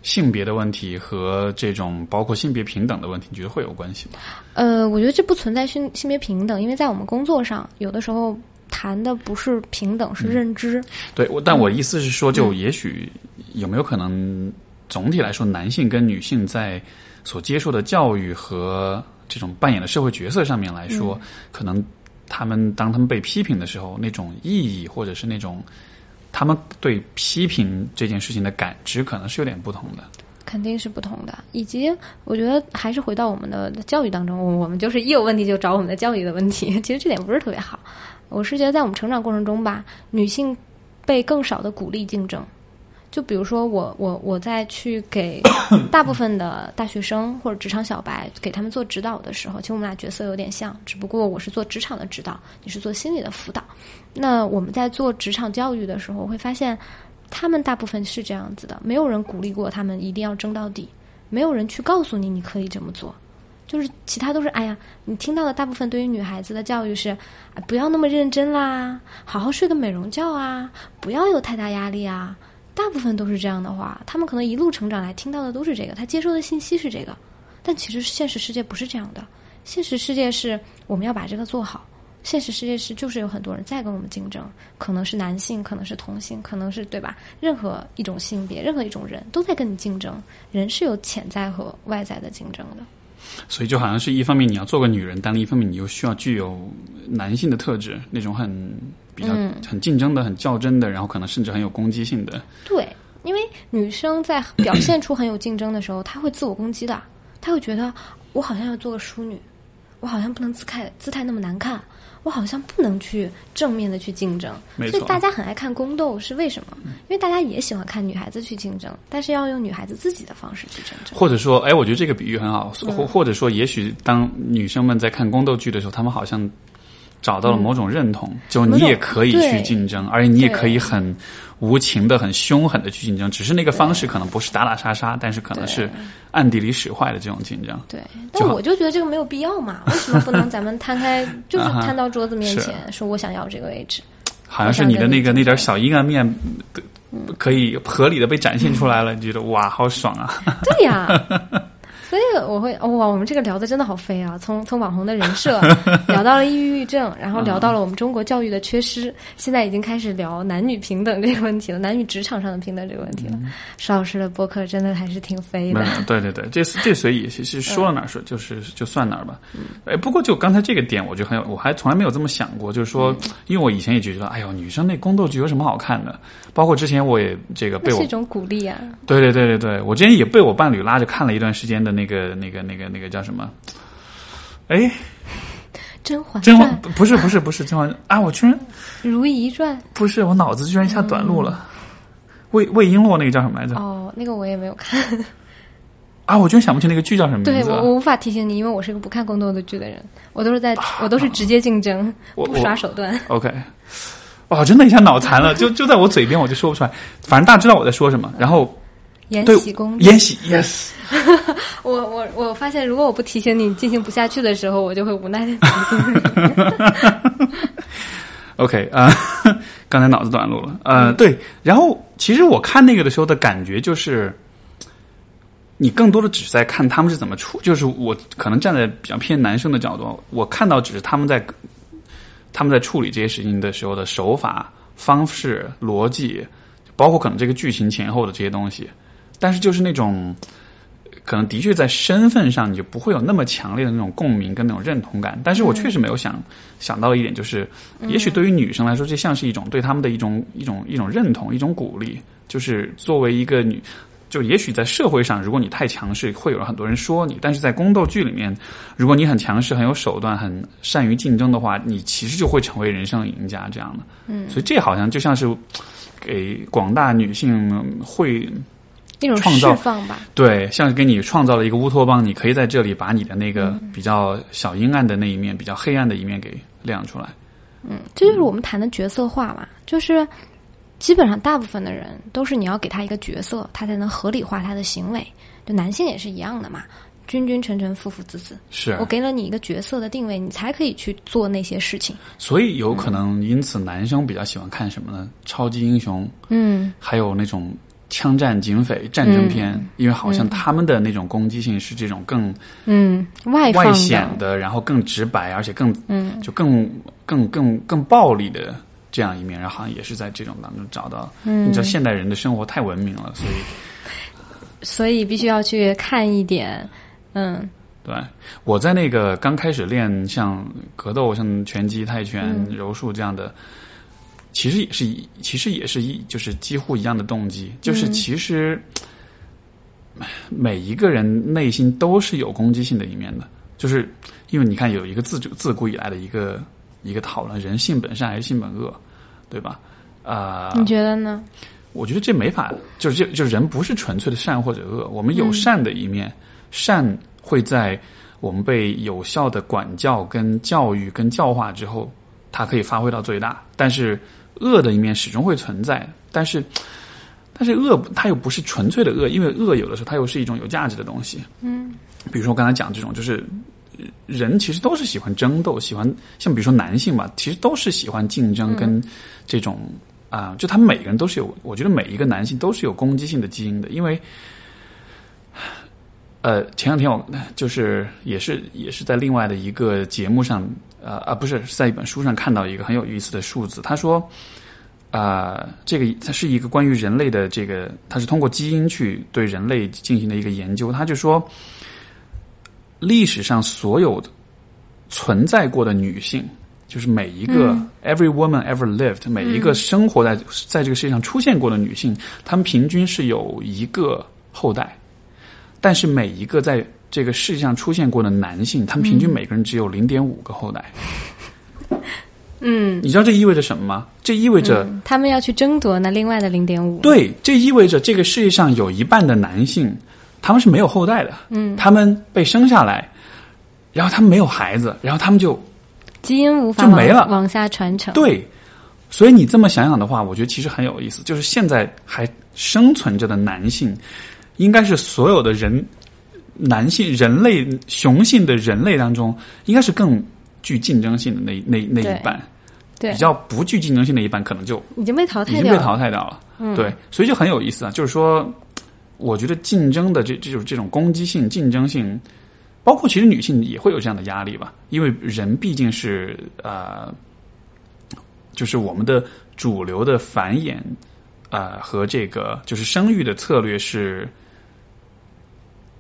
性别的问题和这种包括性别平等的问题，你觉得会有关系吗？呃，我觉得这不存在性性别平等，因为在我们工作上，有的时候谈的不是平等，是认知。对，我但我意思是说，就也许有没有可能，总体来说，男性跟女性在所接受的教育和这种扮演的社会角色上面来说，可能他们当他们被批评的时候，那种意义或者是那种他们对批评这件事情的感知，可能是有点不同的。肯定是不同的，以及我觉得还是回到我们的教育当中，我我们就是一有问题就找我们的教育的问题，其实这点不是特别好。我是觉得在我们成长过程中吧，女性被更少的鼓励竞争。就比如说我我我在去给 大部分的大学生或者职场小白给他们做指导的时候，其实我们俩角色有点像，只不过我是做职场的指导，你是做心理的辅导。那我们在做职场教育的时候，会发现他们大部分是这样子的，没有人鼓励过他们一定要争到底，没有人去告诉你你可以这么做。就是其他都是，哎呀，你听到的大部分对于女孩子的教育是，啊，不要那么认真啦，好好睡个美容觉啊，不要有太大压力啊，大部分都是这样的话，他们可能一路成长来听到的都是这个，他接收的信息是这个，但其实现实世界不是这样的，现实世界是我们要把这个做好，现实世界是就是有很多人在跟我们竞争，可能是男性，可能是同性，可能是对吧？任何一种性别，任何一种人都在跟你竞争，人是有潜在和外在的竞争的。所以就好像是一方面你要做个女人，但另一方面你又需要具有男性的特质，那种很比较、嗯很竞争的、很较真的，然后可能甚至很有攻击性的。对，因为女生在 表现出很有竞争的时候，她会自我攻击的，她会觉得我好像要做个淑女，我好像不能姿态姿态那么难看，我好像不能去正面的去竞争。所以大家很爱看宫斗是为什么？因为大家也喜欢看女孩子去竞争，但是要用女孩子自己的方式去竞争。或者说，哎，我觉得这个比喻很好，嗯或或者说，也许当女生们在看宫斗剧的时候，她们好像找到了某种认同，就你也可以去竞争，而且你也可以很无情的、很凶狠的去竞争，只是那个方式可能不是打打杀杀，但是可能是暗地里使坏的这种竞争。对，但我就觉得这个没有必要嘛，为什么不能咱们摊开，就是摊到桌子面前，说我想要这个位置？好像是你的那个那点小阴暗面，可以合理的被展现出来了，你觉得哇，好爽啊！对呀，所以我会哇，我们这个聊的真的好飞啊！从从网红的人设 聊到了抑郁症，然后聊到了我们中国教育的缺失，现在已经开始聊男女平等这个问题了，男女职场上的平等这个问题了。石老师的播客真的还是挺飞的对对对，这这随意其实说到哪儿说就是就算哪儿吧。哎，不过就刚才这个点，我就很有，我还从来没有这么想过，就是说，因为我以前也觉得，哎呦，女生那宫斗剧有什么好看的？包括之前我也这个被我一种鼓励啊！对对对对对，我之前也被我伴侣拉着看了一段时间的那个那个那个那个叫什么？哎，《甄嬛甄嬛》不是不是不是甄嬛啊！我居然《如懿传不是我脑子居然一下短路了。魏魏璎珞那个叫什么来》着？哦，那个我也没有看，啊，我居然想不起那个剧叫什么对名字对。我我无法提醒你，因为我是个不看宫斗的剧的人，我都是在我都是直接竞争，啊不耍手段。OK，哇，真的一下脑残了，就就在我嘴边，我就说不出来。反正大家知道我在说什么。然后延禧攻略延禧，yes，我我我发现，如果我不提醒你进行不下去的时候，我就会无奈的提醒你。OK 啊、刚才脑子短路了。嗯对，然后其实我看那个的时候的感觉就是，你更多的只是在看他们是怎么处，就是我可能站在比较偏男生的角度，我看到只是他们在他们在处理这些事情的时候的手法、方式、逻辑，包括可能这个剧情前后的这些东西，但是就是那种。可能的确在身份上你就不会有那么强烈的那种共鸣跟那种认同感，但是我确实没有想想到一点，就是也许对于女生来说，这像是一种对他们的一种一种一种认同，一种鼓励，就是作为一个女，就也许在社会上，如果你太强势，会有很多人说你，但是在宫斗剧里面，如果你很强势、很有手段、很善于竞争的话，你其实就会成为人生赢家这样的。嗯，所以这好像就像是给广大女性会。那种释放吧，对，像是给你创造了一个乌托邦，你可以在这里把你的那个比较小阴暗的那一面、比较黑暗的一面给亮出来。嗯，这就是我们谈的角色化嘛，就是基本上大部分的人都是你要给他一个角色，他才能合理化他的行为。就男性也是一样的嘛，君君臣臣，父父子子，是我给了你一个角色的定位，你才可以去做那些事情。所以有可能因此男生比较喜欢看什么呢？超级英雄，嗯，还有那种。枪战、警匪、战争片，因为好像他们的那种攻击性是这种更嗯外外显的，然后更直白，而且更嗯就更更更更暴力的这样一面，然后好像也是在这种当中找到。嗯，你知道现代人的生活太文明了，所以 所以必须要去看一点。嗯，对，我在那个刚开始练像格斗、像拳击、泰拳、柔术这样的。其实也是一，其实也是一，就是几乎一样的动机，就是其实每一个人内心都是有攻击性的一面的，就是因为你看有一个自自古以来的一个一个讨论，人性本善还是性本恶，对吧？啊，你觉得呢？我觉得这没法，就是这就人不是纯粹的善或者恶，我们有善的一面，善会在我们被有效的管教、跟教育、跟教化之后，它可以发挥到最大，但是。恶的一面始终会存在，但是，但是恶它又不是纯粹的恶，因为恶有的时候它又是一种有价值的东西。嗯，比如说我刚才讲这种，就是人其实都是喜欢争斗，喜欢像比如说男性吧，其实都是喜欢竞争跟这种啊，就他们每个人都是有，我觉得每一个男性都是有攻击性的基因的，因为，呃，前两天我就是也是也是在另外的一个节目上。呃啊，不是，是在一本书上看到一个很有意思的数字。他说，啊，这个它是一个关于人类的这个，它是通过基因去对人类进行的一个研究。他就说，历史上所有存在过的女性，就是每一个 every woman ever lived，每一个生活在在这个世界上出现过的女性，她们平均是有一个后代，但是每一个在这个世界上出现过的男性，他们平均每个人只有零点五个后代。嗯，你知道这意味着什么吗？这意味着他们要去争夺那另外的零点五。对，这意味着这个世界上有一半的男性，他们是没有后代的。嗯，他们被生下来，然后他们没有孩子，然后他们就基因无法就没了，往下传承。对，所以你这么想想的话，我觉得其实很有意思。就是现在还生存着的男性，应该是所有的人。男性、人类、雄性的人类当中，应该是更具竞争性的那那那一半，对，比较不具竞争性的一半，可能就已经被淘汰掉，已经被淘汰掉了。对，所以就很有意思啊。就是说，我觉得竞争的这这种这种攻击性、竞争性，包括其实女性也会有这样的压力吧，因为人毕竟是呃，就是我们的主流的繁衍啊和这个就是生育的策略是。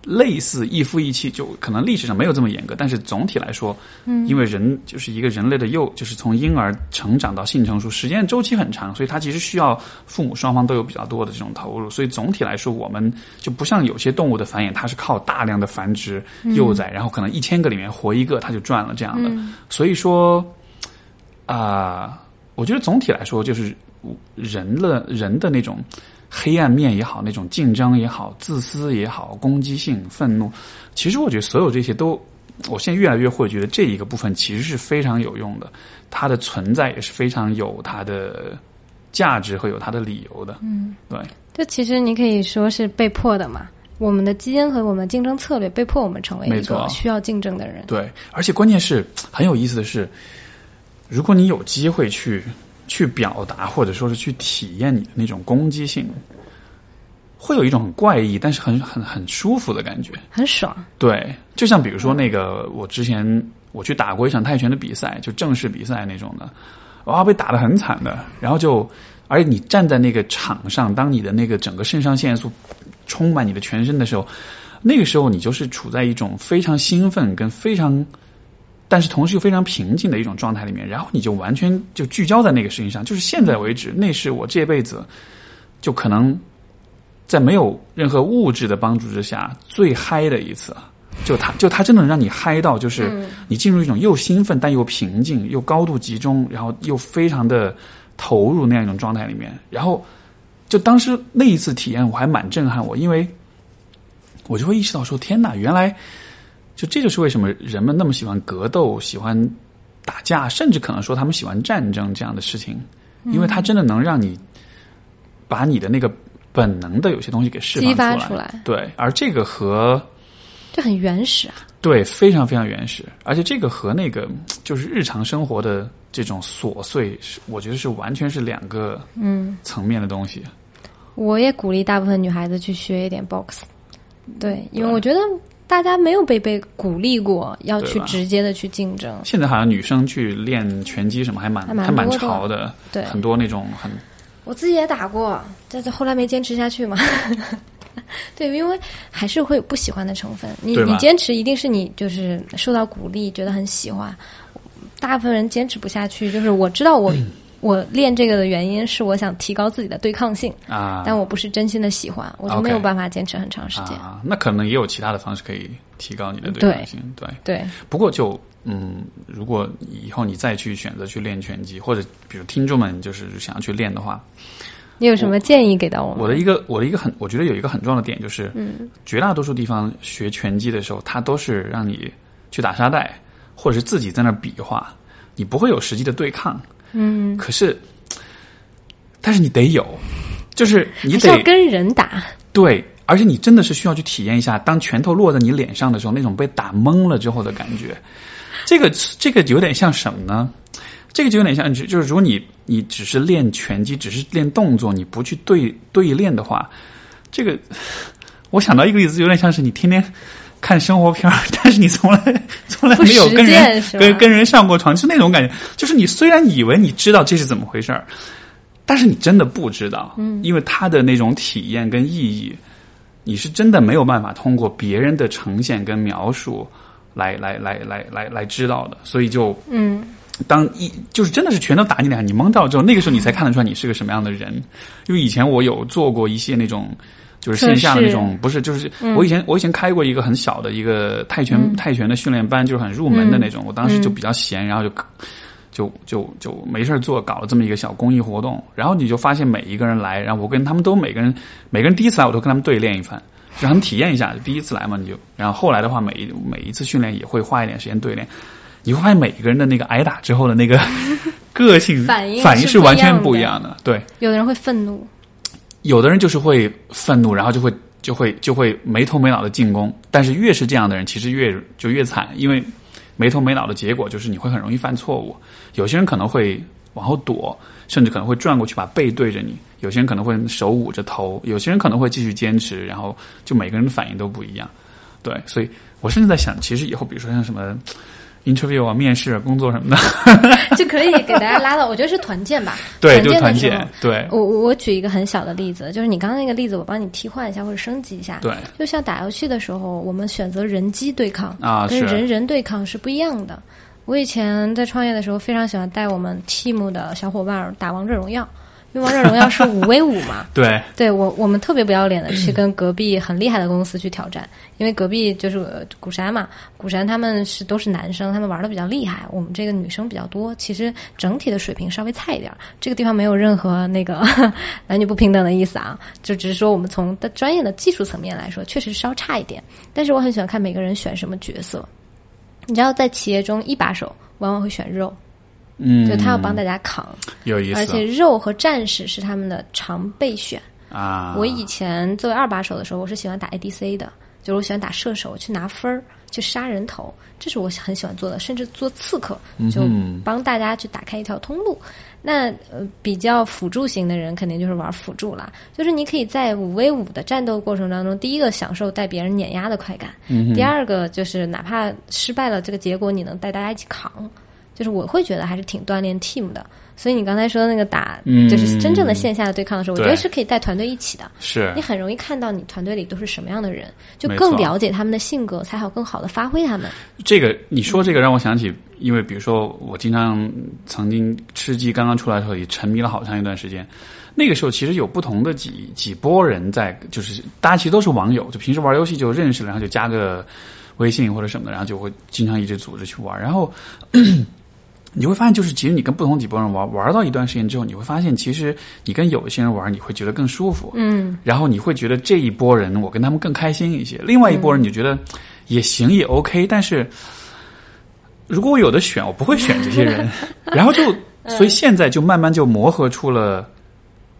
类似一夫一妻，就可能历史上没有这么严格，但是总体来说，嗯，因为人就是一个人类的幼，就是从婴儿成长到性成熟，时间周期很长，所以它其实需要父母双方都有比较多的这种投入。所以总体来说，我们就不像有些动物的繁衍，它是靠大量的繁殖幼崽，然后可能一千个里面活一个，它就赚了这样的。所以说，啊，我觉得总体来说，就是人的人的那种。黑暗面也好，那种竞争也好，自私也好，攻击性、愤怒，其实我觉得所有这些都，我现在越来越会觉得这一个部分其实是非常有用的，它的存在也是非常有它的价值和有它的理由的。嗯，对。这其实你可以说是被迫的嘛，我们的基因和我们竞争策略被迫我们成为一个需要竞争的人。对，而且关键是很有意思的是，如果你有机会去。去表达或者说是去体验你的那种攻击性，会有一种很怪异，但是很很很舒服的感觉。很爽。对，就像比如说那个，我之前我去打过一场泰拳的比赛，就正式比赛那种的，哇，被打得很惨的。然后就，而且你站在那个场上，当你的那个整个肾上腺素充满你的全身的时候，那个时候你就是处在一种非常兴奋跟非常，但是同时又非常平静的一种状态里面。然后你就完全就聚焦在那个事情上，就是现在为止，那是我这辈子就可能。在没有任何物质的帮助之下，最嗨的一次，就他就他真的让你嗨到，就是你进入一种又兴奋但又平静、又高度集中，然后又非常的投入那样一种状态里面。然后，就当时那一次体验，我还蛮震撼我，因为我就会意识到说：天哪，原来就这就是为什么人们那么喜欢格斗、喜欢打架，甚至可能说他们喜欢战争这样的事情，因为它真的能让你把你的那个。本能的有些东西给释放出来，对，而这个和这很原始啊，对，非常非常原始，而且这个和那个就是日常生活的这种琐碎，是我觉得是完全是两个嗯。层面的东西。我也鼓励大部分女孩子去学一点 box，对，因为我觉得大家没有被被鼓励过要去直接的去竞争。现在好像女生去练拳击什么还蛮还蛮潮的，对，很多那种很。我自己也打过，但是后来没坚持下去嘛。对，因为还是会有不喜欢的成分。你你坚持一定是你就是受到鼓励，觉得很喜欢。大部分人坚持不下去，就是我知道我 我练这个的原因是我想提高自己的对抗性啊，但我不是真心的喜欢，我就没有办法坚持很长时间。啊，那可能也有其他的方式可以提高你的对抗性。对对，不过就。嗯，如果以后你再去选择去练拳击，或者比如听众们就是想要去练的话，你有什么建议给到我？我的一个我的一个很，我觉得有一个很重要的点就是，嗯，绝大多数地方学拳击的时候，它都是让你去打沙袋，或者是自己在那比划，你不会有实际的对抗。嗯，可是，但是你得有，就是你得要跟人打，对，而且你真的是需要去体验一下，当拳头落在你脸上的时候，那种被打懵了之后的感觉。这个这个有点像什么呢？这个就有点像，就是如果你你只是练拳击，只是练动作，你不去对对练的话，这个我想到一个例子，有点像是你天天看生活片 但是你从来 从来没有跟人跟跟人上过床，是那种感觉。就是你虽然以为你知道这是怎么回事儿，但是你真的不知道，嗯，因为他的那种体验跟意义，你是真的没有办法通过别人的呈现跟描述。来来来来来来知道的，所以就嗯，当一就是真的是全都打你脸，你懵到之后，那个时候你才看得出来你是个什么样的人。因为以前我有做过一些那种就是线下的那种，不是就是我以前我以前开过一个很小的一个泰拳泰拳的训练班，就是很入门的那种。我当时就比较闲，然后就就就就没事做，搞了这么一个小公益活动。然后你就发现每一个人来，然后我跟他们都每个人每个人第一次来，我都跟他们对练一番。让他们体验一下，第一次来嘛，你就，然后后来的话，每一每一次训练也会花一点时间对练，你会发现每一个人的那个挨打之后的那个 个性反应反应是完全不一样的。对，有的人会愤怒，有的人就是会愤怒，然后就会就会就会没头没脑的进攻。但是越是这样的人，其实越就越惨，因为没头没脑的结果就是你会很容易犯错误。有些人可能会往后躲，甚至可能会转过去把背对着你。有些人可能会手捂着头，有些人可能会继续坚持，然后就每个人的反应都不一样，对，所以我甚至在想，其实以后比如说像什么 interview 啊、面试、工作什么的，就可以给大家拉到，我觉得是团建吧，对，就团建，对。我我举一个很小的例子，就是你刚刚那个例子，我帮你替换一下或者升级一下，对，就像打游戏的时候，我们选择人机对抗啊，跟人人对抗是不一样的。我以前在创业的时候，非常喜欢带我们 team 的小伙伴打王者荣耀。因为王者荣耀是五 v 五嘛，对，对我我们特别不要脸的去跟隔壁很厉害的公司去挑战，因为隔壁就是古山嘛，古山他们是都是男生，他们玩的比较厉害，我们这个女生比较多，其实整体的水平稍微菜一点。这个地方没有任何那个 男女不平等的意思啊，就只是说我们从的专业的技术层面来说，确实稍差一点。但是我很喜欢看每个人选什么角色，你知道，在企业中一把手往往会选肉。嗯，就他要帮大家扛，有意思。而且肉和战士是他们的常备选啊。我以前作为二把手的时候，我是喜欢打 ADC 的，就是我喜欢打射手去拿分儿，去杀人头，这是我很喜欢做的。甚至做刺客，就帮大家去打开一条通路。那呃，比较辅助型的人肯定就是玩辅助啦，就是你可以在五 v 五的战斗过程当中，第一个享受带别人碾压的快感，嗯第二个就是哪怕失败了，这个结果你能带大家一起扛，就是我会觉得还是挺锻炼 team 的。所以你刚才说的那个打，嗯就是真正的线下的对抗的时候，我觉得是可以带团队一起的。是你很容易看到你团队里都是什么样的人，就更了解他们的性格，才好更好的发挥他们。这个你说这个让我想起，因为比如说我经常曾经吃鸡刚刚出来的时候也沉迷了好长一段时间，那个时候其实有不同的几几波人在，就是大家其实都是网友，就平时玩游戏就认识了，然后就加个微信或者什么的，然后就会经常一直组织去玩，然后。你会发现，就是其实你跟不同几拨人玩玩到一段时间之后，你会发现，其实你跟有一些人玩，你会觉得更舒服，嗯，然后你会觉得这一波人我跟他们更开心一些，另外一波人你就觉得也行也 OK，但是如果我有的选，我不会选这些人，然后就所以现在就慢慢就磨合出了，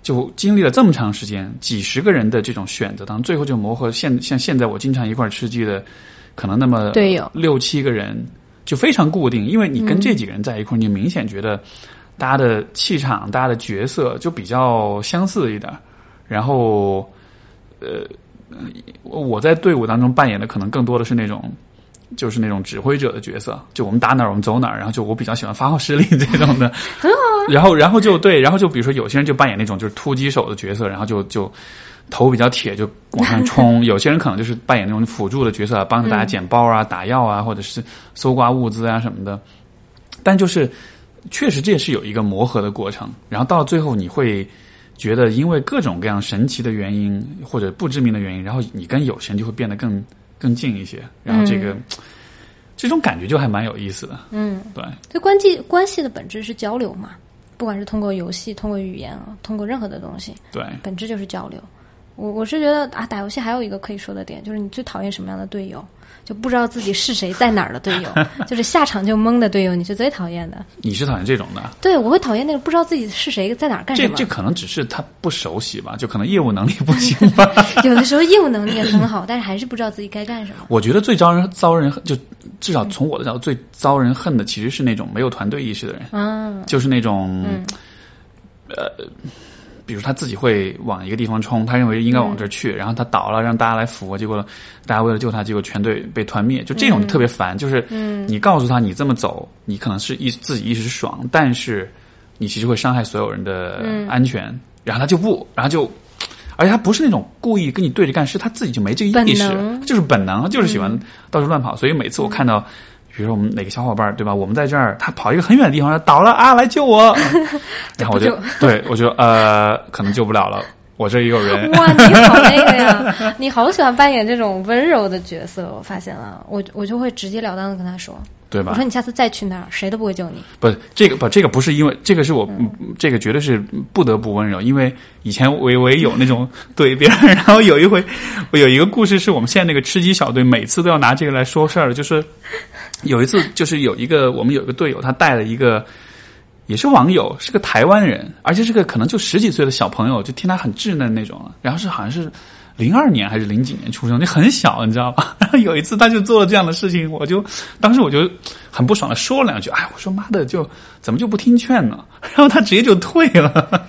就经历了这么长时间，几十个人的这种选择当中，最后就磨合现像现在我经常一块吃鸡的，可能那么队友。六七个人就非常固定，因为你跟这几个人在一块儿，你明显觉得大家的气场、大家的角色就比较相似一点儿，然后呃，我在队伍当中扮演的可能更多的是那种。就是那种指挥者的角色，就我们打哪儿我们走哪儿，然后就我比较喜欢发号施令这种的，很好啊。然后，然后就对，然后就比如说有些人就扮演那种就是突击手的角色，然后就就头比较铁，就往上冲；有些人可能就是扮演那种辅助的角色，帮着大家捡包啊、打药啊，或者是搜刮物资啊什么的。但就是确实这也是有一个磨合的过程，然后到最后你会觉得，因为各种各样神奇的原因或者不知名的原因，然后你跟有些人就会变得更更近一些，然后这个、这种感觉就还蛮有意思的。嗯，对，这关系关系的本质是交流嘛，不管是通过游戏、通过语言、啊，通过任何的东西，对，本质就是交流。我我是觉得啊，打游戏还有一个可以说的点，就是你最讨厌什么样的队友，就不知道自己是谁在哪儿的队友，就是下场就懵的队友，你是最讨厌的。你是讨厌这种的。对，我会讨厌那个不知道自己是谁在哪儿干什么。这这可能只是他不熟悉吧，就可能业务能力不行吧。有的时候业务能力也很好，但是还是不知道自己该干什么。我觉得最招人遭人恨，就至少从我的角度，最遭人恨的其实是那种没有团队意识的人，嗯就是那种，嗯呃，比如他自己会往一个地方冲，他认为应该往这儿去，然后他倒了，让大家来扶，结果大家为了救他，结果全队被团灭，就这种就特别烦。就是嗯你告诉他你这么走，你可能是一自己一时爽，但是你其实会伤害所有人的嗯安全，然后他就不，然后就。而且他不是那种故意跟你对着干，是他自己就没这个意识就是本能，就是喜欢到处乱跑。所以每次我看到，比如说我们哪个小伙伴儿，对吧？我们在这儿，他跑一个很远的地方，倒了啊，来救我！然后我就对我就呃，可能救不了了，我这儿也有人。哇，你好那个呀！你好喜欢扮演这种温柔的角色，我发现了，我我就会直截了当的跟他说，对吧我说？你下次再去那儿，谁都不会救你。不，这个不，这个不是因为这个是我，嗯这个绝对是不得不温柔，因为以前我我也有那种 怼别人，然后有一回我有一个故事是我们现在那个吃鸡小队每次都要拿这个来说事儿，就是有一次就是有一个我们有一个队友，他带了一个也是网友，是个台湾人，而且是个可能就十几岁的小朋友，就听他很稚嫩那种，然后是好像是。零二年还是零几年出生，就很小，你知道吧？然后有一次他就做了这样的事情，我就当时我就很不爽的说了两句，哎，我说妈的，就怎么就不听劝呢？然后他直接就退了。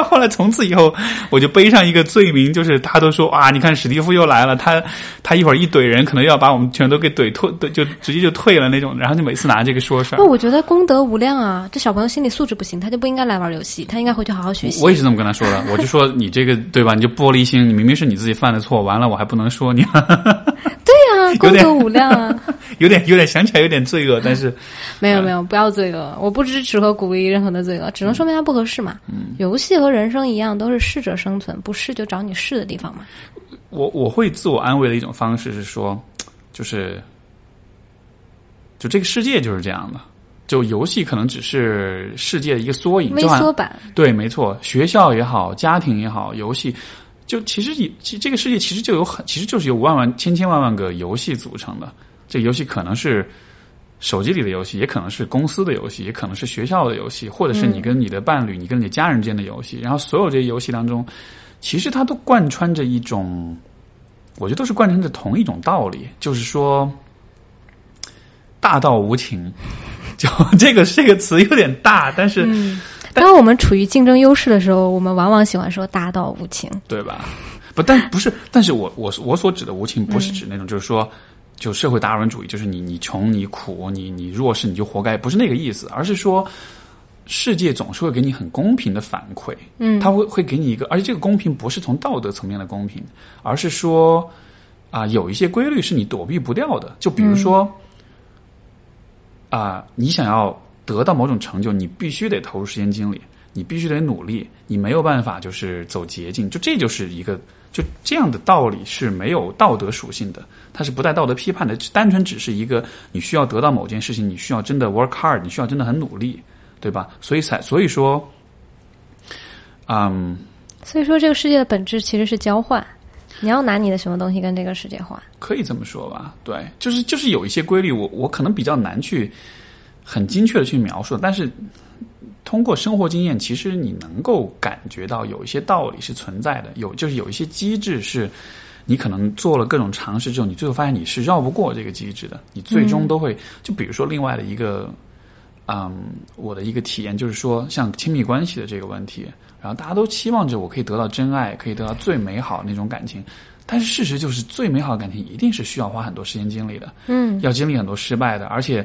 然后后来从此以后，我就背上一个罪名，就是他都说啊，你看史蒂夫又来了，他他一会儿一怼人，可能要把我们全都给怼退，对，就直接就退了那种。然后就每次拿这个说事儿不，。我觉得功德无量啊！这小朋友心理素质不行，他就不应该来玩游戏，他应该回去好好学习。我也是这么跟他说的，我就说你这个对吧？你就玻璃心，你明明是你自己犯的错，完了我还不能说你，对 啊，功点德无量啊！有点有点想起来有点罪恶，但是 没有没有，不要罪恶，我不支持和鼓励任何的罪恶，只能说明它不合适嘛。嗯游戏和人生一样，都是适者生存，不适就找你适的地方嘛。我我会自我安慰的一种方式是说，就是就这个世界就是这样的，就游戏可能只是世界的一个缩影，微缩版，对，没错，学校也好，家庭也好，游戏，就其实也其这个世界其实就有很，其实就是由万万千千万万个游戏组成的。这个游戏可能是手机里的游戏，也可能是公司的游戏，也可能是学校的游戏，或者是你跟你的伴侣、你跟你的家人之间的游戏。然后所有这些游戏当中，其实它都贯穿着一种，我觉得都是贯穿着同一种道理，就是说。大道无情，就这个这个词有点大，但是、嗯，当我们处于竞争优势的时候，我们往往喜欢说大道无情。对吧？不，但不是，但是我我我所指的无情，不是指那种就是说，就社会达尔文主义，就是你你穷你苦你你弱势你就活该，不是那个意思，而是说。世界总是会给你很公平的反馈，嗯，他会会给你一个，而且这个公平不是从道德层面的公平，而是说啊、有一些规律是你躲避不掉的，就比如说啊、你想要得到某种成就，你必须得投入时间精力，你必须得努力，你没有办法就是走捷径，就这就是一个就这样的道理是没有道德属性的，它是不带道德批判的，单纯只是一个你需要得到某件事情，你需要真的 work hard，你需要真的很努力，对吧？所以才所以说，嗯，所以说，这个世界的本质其实是交换。你要拿你的什么东西跟这个世界换？可以这么说吧，对，就是就是有一些规律我，我可能比较难去很精确的去描述，但是通过生活经验，其实你能够感觉到有一些道理是存在的，有就是有一些机制是你可能做了各种尝试之后，你最后发现你是绕不过这个机制的，你最终都会、就比如说另外的一个。嗯，我的一个体验就是说，像亲密关系的这个问题，然后大家都期望着我可以得到真爱，可以得到最美好那种感情，但是事实就是，最美好的感情一定是需要花很多时间精力的，嗯，要经历很多失败的，而且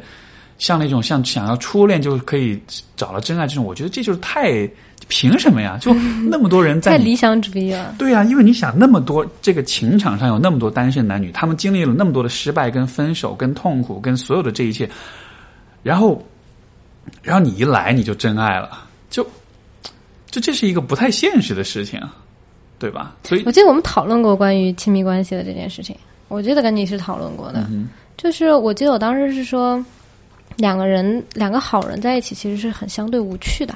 像那种像想要初恋就可以找到真爱这种，我觉得这就是太凭什么呀？就 那么多人在理想主义了。对呀、因为你想那么多，这个情场上有那么多单身男女，他们经历了那么多的失败、跟分手、跟痛苦、跟所有的这一切，然后，然后你一来你就真爱了，就，就这是一个不太现实的事情，对吧？所以我记得我们讨论过关于亲密关系的这件事情，我记得跟你是讨论过的。嗯就是我记得我当时是说，两个人两个好人在一起其实是很相对无趣的。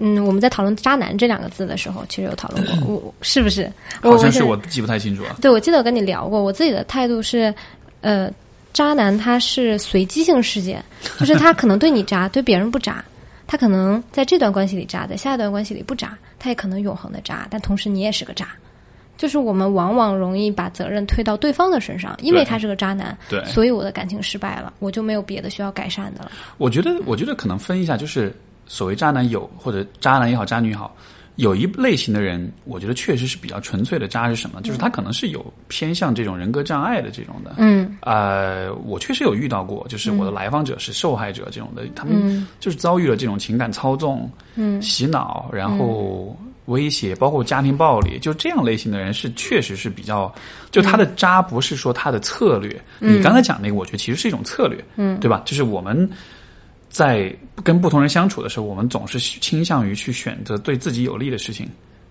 嗯，我们在讨论“渣男”这两个字的时候，其实有讨论过，我我是不是？好像是我我记不太清楚啊。对，我记得我跟你聊过，我自己的态度是，呃，渣男他是随机性事件，就是他可能对你渣，对别人不渣，他可能在这段关系里渣，在下一段关系里不渣，他也可能永恒的渣，但同时你也是个渣。就是我们往往容易把责任推到对方的身上，因为他是个渣男，对。所以我的感情失败了，我就没有别的需要改善的了。我觉得，我觉得可能分一下，就是所谓渣男有或者渣男也好，渣女也好，有一类型的人，我觉得确实是比较纯粹的渣是什么？就是他可能是有偏向这种人格障碍的这种的。嗯。呃，我确实有遇到过，就是我的来访者是受害者这种的，他们嗯。就是遭遇了这种情感操纵、嗯。洗脑，然后威胁，包括家庭暴力，就这样类型的人是确实是比较，就他的渣不是说他的策略，你刚才讲那个，我觉得其实是一种策略，嗯，对吧？就是我们在跟不同人相处的时候，我们总是倾向于去选择对自己有利的事情，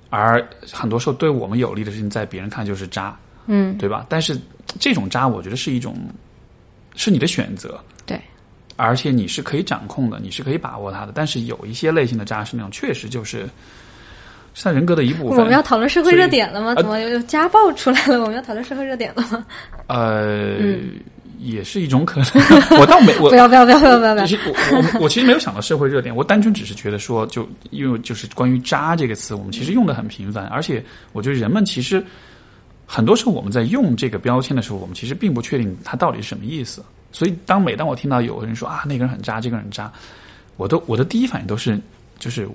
而很多时候对我们有利的事情，在别人看就是渣，嗯，对吧？但是这种渣，我觉得是一种是你的选择，对，而且你是可以掌控的，你是可以把握它的。但是有一些类型的渣是那种确实就是是他人格的一部分。我们要讨论社会热点了吗？呃怎么又家暴出来了？我们要讨论社会热点了吗？呃，也是一种可能。我倒没我不要不要不要不要不要不要其！实我我我其实没有想到社会热点，我单纯只是觉得说，就因为就是关于“渣”这个词，我们其实用的很频繁，而且我觉得人们其实很多时候我们在用这个标签的时候，我们其实并不确定它到底是什么意思。所以当每当我听到有人说啊那个人很渣，这个人很渣，我都我的第一反应都是就是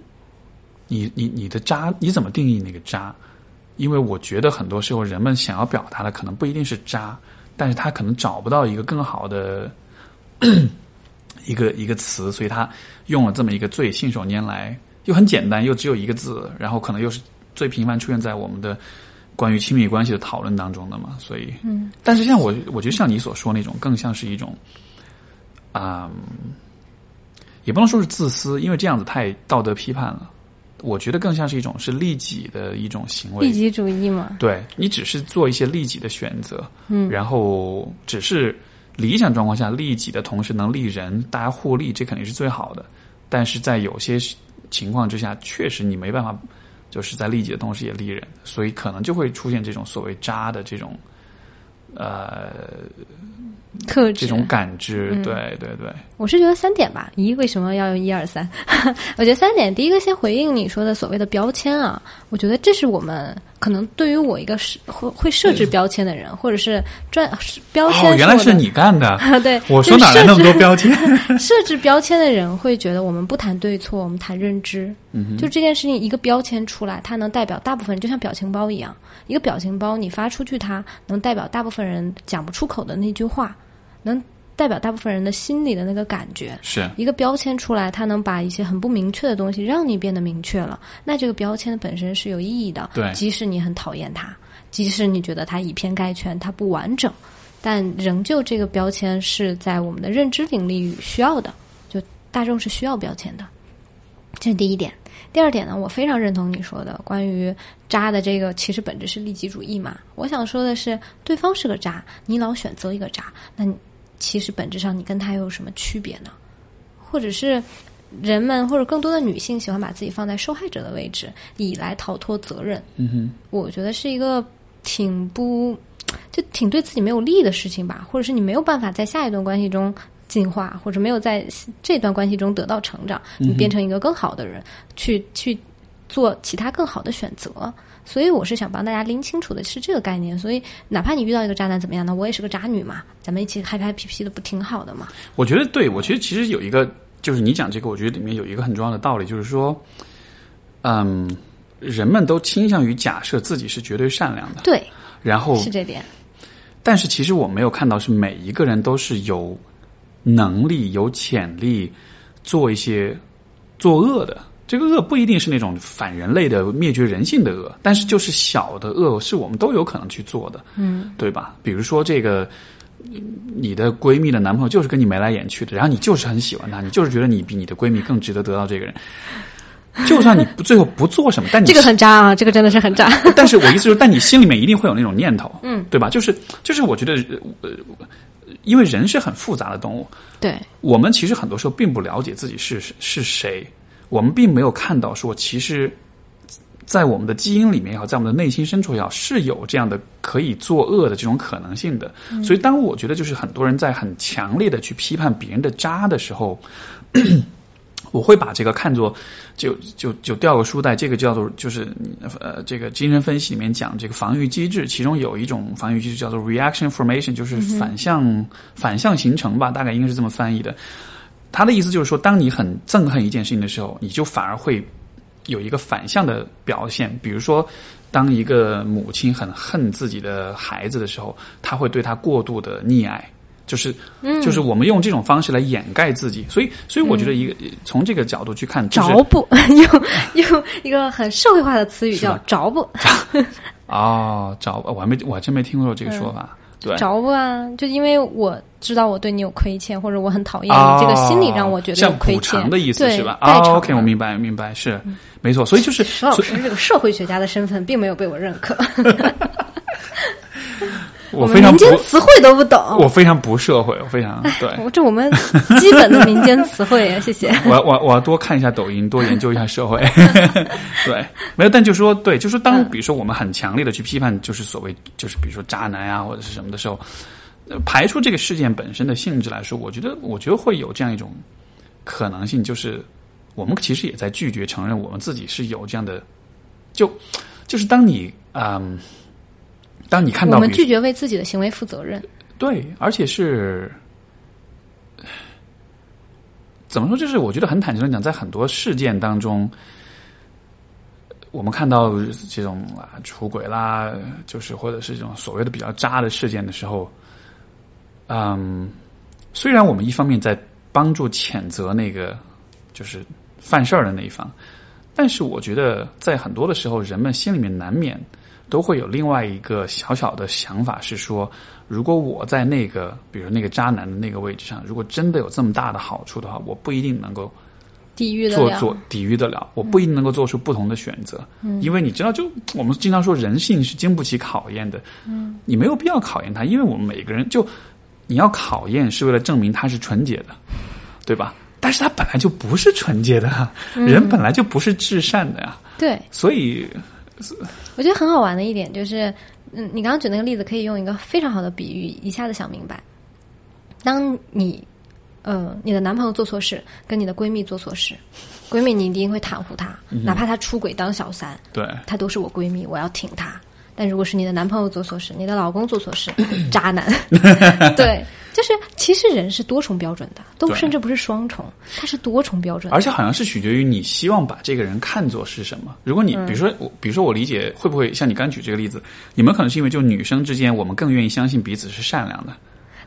你你你的渣你怎么定义那个渣？因为我觉得很多时候人们想要表达的可能不一定是渣，但是他可能找不到一个更好的 一个一个词，所以他用了这么一个最信手拈来又很简单又只有一个字，然后可能又是最频繁出现在我们的关于亲密关系的讨论当中的嘛，所以，嗯，但是像我我觉得像你所说那种，更像是一种，啊、也不能说是自私，因为这样子太道德批判了。我觉得更像是一种是利己的一种行为，利己主义嘛，对你只是做一些利己的选择，嗯。然后只是理想状况下利己的同时能利人，大家互利，这肯定是最好的。但是在有些情况之下，确实你没办法，就是在利己的同时也利人，所以可能就会出现这种所谓渣的这种，呃，特质这种感知。嗯对对对，我是觉得三点吧。一为什么要用一二三？我觉得三点，第一个先回应你说的所谓的标签啊，我觉得这是我们可能对于我一个是会会设置标签的人，或者是专标签哦，原来是你干的。对，我说哪来那么多标签？设置标签的人会觉得我们不谈对错，我们谈认知。嗯就这件事情一个标签出来，它能代表大部分人，就像表情包一样，一个表情包你发出去，它能代表大部分人讲不出口的那句话，能代表大部分人的心里的那个感觉。是一个标签出来，它能把一些很不明确的东西让你变得明确了，那这个标签本身是有意义的。对即使你很讨厌它，即使你觉得它以偏概全，它不完整，但仍旧这个标签是在我们的认知领域需要的，就大众是需要标签的，这是第一点。第二点呢，我非常认同你说的关于渣的这个，其实本质是利己主义嘛。我想说的是，对方是个渣，你老选择一个渣，那你其实本质上你跟他有什么区别呢？或者是人们或者更多的女性喜欢把自己放在受害者的位置，以来逃脱责任。嗯哼，我觉得是一个挺不就挺对自己没有利的事情吧，或者是你没有办法在下一段关系中进化，或者没有在这段关系中得到成长，你变成一个更好的人，去去做其他更好的选择。所以我是想帮大家拎清楚的是这个概念。所以哪怕你遇到一个渣男怎么样呢？我也是个渣女嘛，咱们一起嗨嗨皮皮的不挺好的嘛？我觉得对，我觉得其实有一个，就是你讲这个，我觉得里面有一个很重要的道理，就是说，嗯，人们都倾向于假设自己是绝对善良的，对，然后是这点。但是其实我没有看到是每一个人都是有能力、有潜力做一些作恶的。这个恶不一定是那种反人类的、灭绝人性的恶，但是就是小的恶是我们都有可能去做的，嗯，对吧？比如说这个。你的闺蜜的男朋友就是跟你眉来眼去的，然后你就是很喜欢他，你就是觉得你比你的闺蜜更值得得到这个人。就算你不最后不做什么，但你 这个很渣啊，这个真的是很渣。但是我意思就是，但你心里面一定会有那种念头，嗯，对吧？就是就是，我觉得，呃，因为人是很复杂的动物，对，我们其实很多时候并不了解自己是是谁，我们并没有看到说，其实，在我们的基因里面也好，在我们的内心深处也好，是有这样的可以作恶的这种可能性的。所以，当我觉得就是很多人在很强烈的去批判别人的渣的时候，我会把这个看作就就就掉个书袋，这个叫做就是呃，这个精神分析里面讲这个防御机制，其中有一种防御机制叫做 reaction formation，就是反向、反向形成吧，大概应该是这么翻译的。他的意思就是说，当你很憎恨一件事情的时候，你就反而会有一个反向的表现，比如说。当一个母亲很恨自己的孩子的时候，他会对他过度的溺爱，就是，就是我们用这种方式来掩盖自己，所以，所以我觉得一个、从这个角度去看，就是着不 用用一个很社会化的词语叫着不。哦，着我还没我还真没听过这个说法，对，着不啊，就因为我知道我对你有亏欠，或者我很讨厌哦你，这个心理让我觉得有像亏欠。补偿的意思是吧？啊，OK，我明白明白，是没错，所以就是石老师这个社会学家的身份并没有被我认可，们我非常不民间词汇都不懂。我非常不社会，我非常对。这我们基本的民间词汇，谢谢。我我我要多看一下抖音，多研究一下社会。对，没有，但就说对，就说当比如说我们很强烈的去批判，就是所谓就是比如说渣男啊或者是什么的时候，呃排除这个事件本身的性质来说，我觉得我觉得会有这样一种可能性，就是我们其实也在拒绝承认我们自己是有这样的，就就是当你嗯。当你看到我们拒绝为自己的行为负责任。对，而且是怎么说？就是我觉得很坦诚的讲，在很多事件当中，我们看到这种啊出轨啦，就是或者是这种所谓的比较渣的事件的时候，嗯，虽然我们一方面在帮助谴责那个就是犯事儿的那一方，但是我觉得在很多的时候，人们心里面难免。都会有另外一个小小的想法，是说，如果我在那个，比如那个渣男的那个位置上，如果真的有这么大的好处的话，我不一定能够抵御得了，做做抵御得了，我不一定能够做出不同的选择，嗯，因为你知道，就我们经常说人性是经不起考验的，嗯，你没有必要考验他，因为我们每个人就你要考验是为了证明他是纯洁的，对吧？但是他本来就不是纯洁的，人本来就不是至善的呀，对，所以。我觉得很好玩的一点就是，嗯，你刚刚举那个例子可以用一个非常好的比喻，一下子想明白。当你，呃，你的男朋友做错事，跟你的闺蜜做错事，闺蜜你一定会袒护她，嗯哪怕她出轨当小三，对，她都是我闺蜜，我要挺她。但如果是你的男朋友做错事，你的老公做错事，渣男，对，就是其实人是多重标准的，都甚至不是双重，它是多重标准的。而且好像是取决于你希望把这个人看作是什么。如果你比如说我，比如说我理解会不会像你刚举这个例子，你们可能是因为就女生之间，我们更愿意相信彼此是善良的，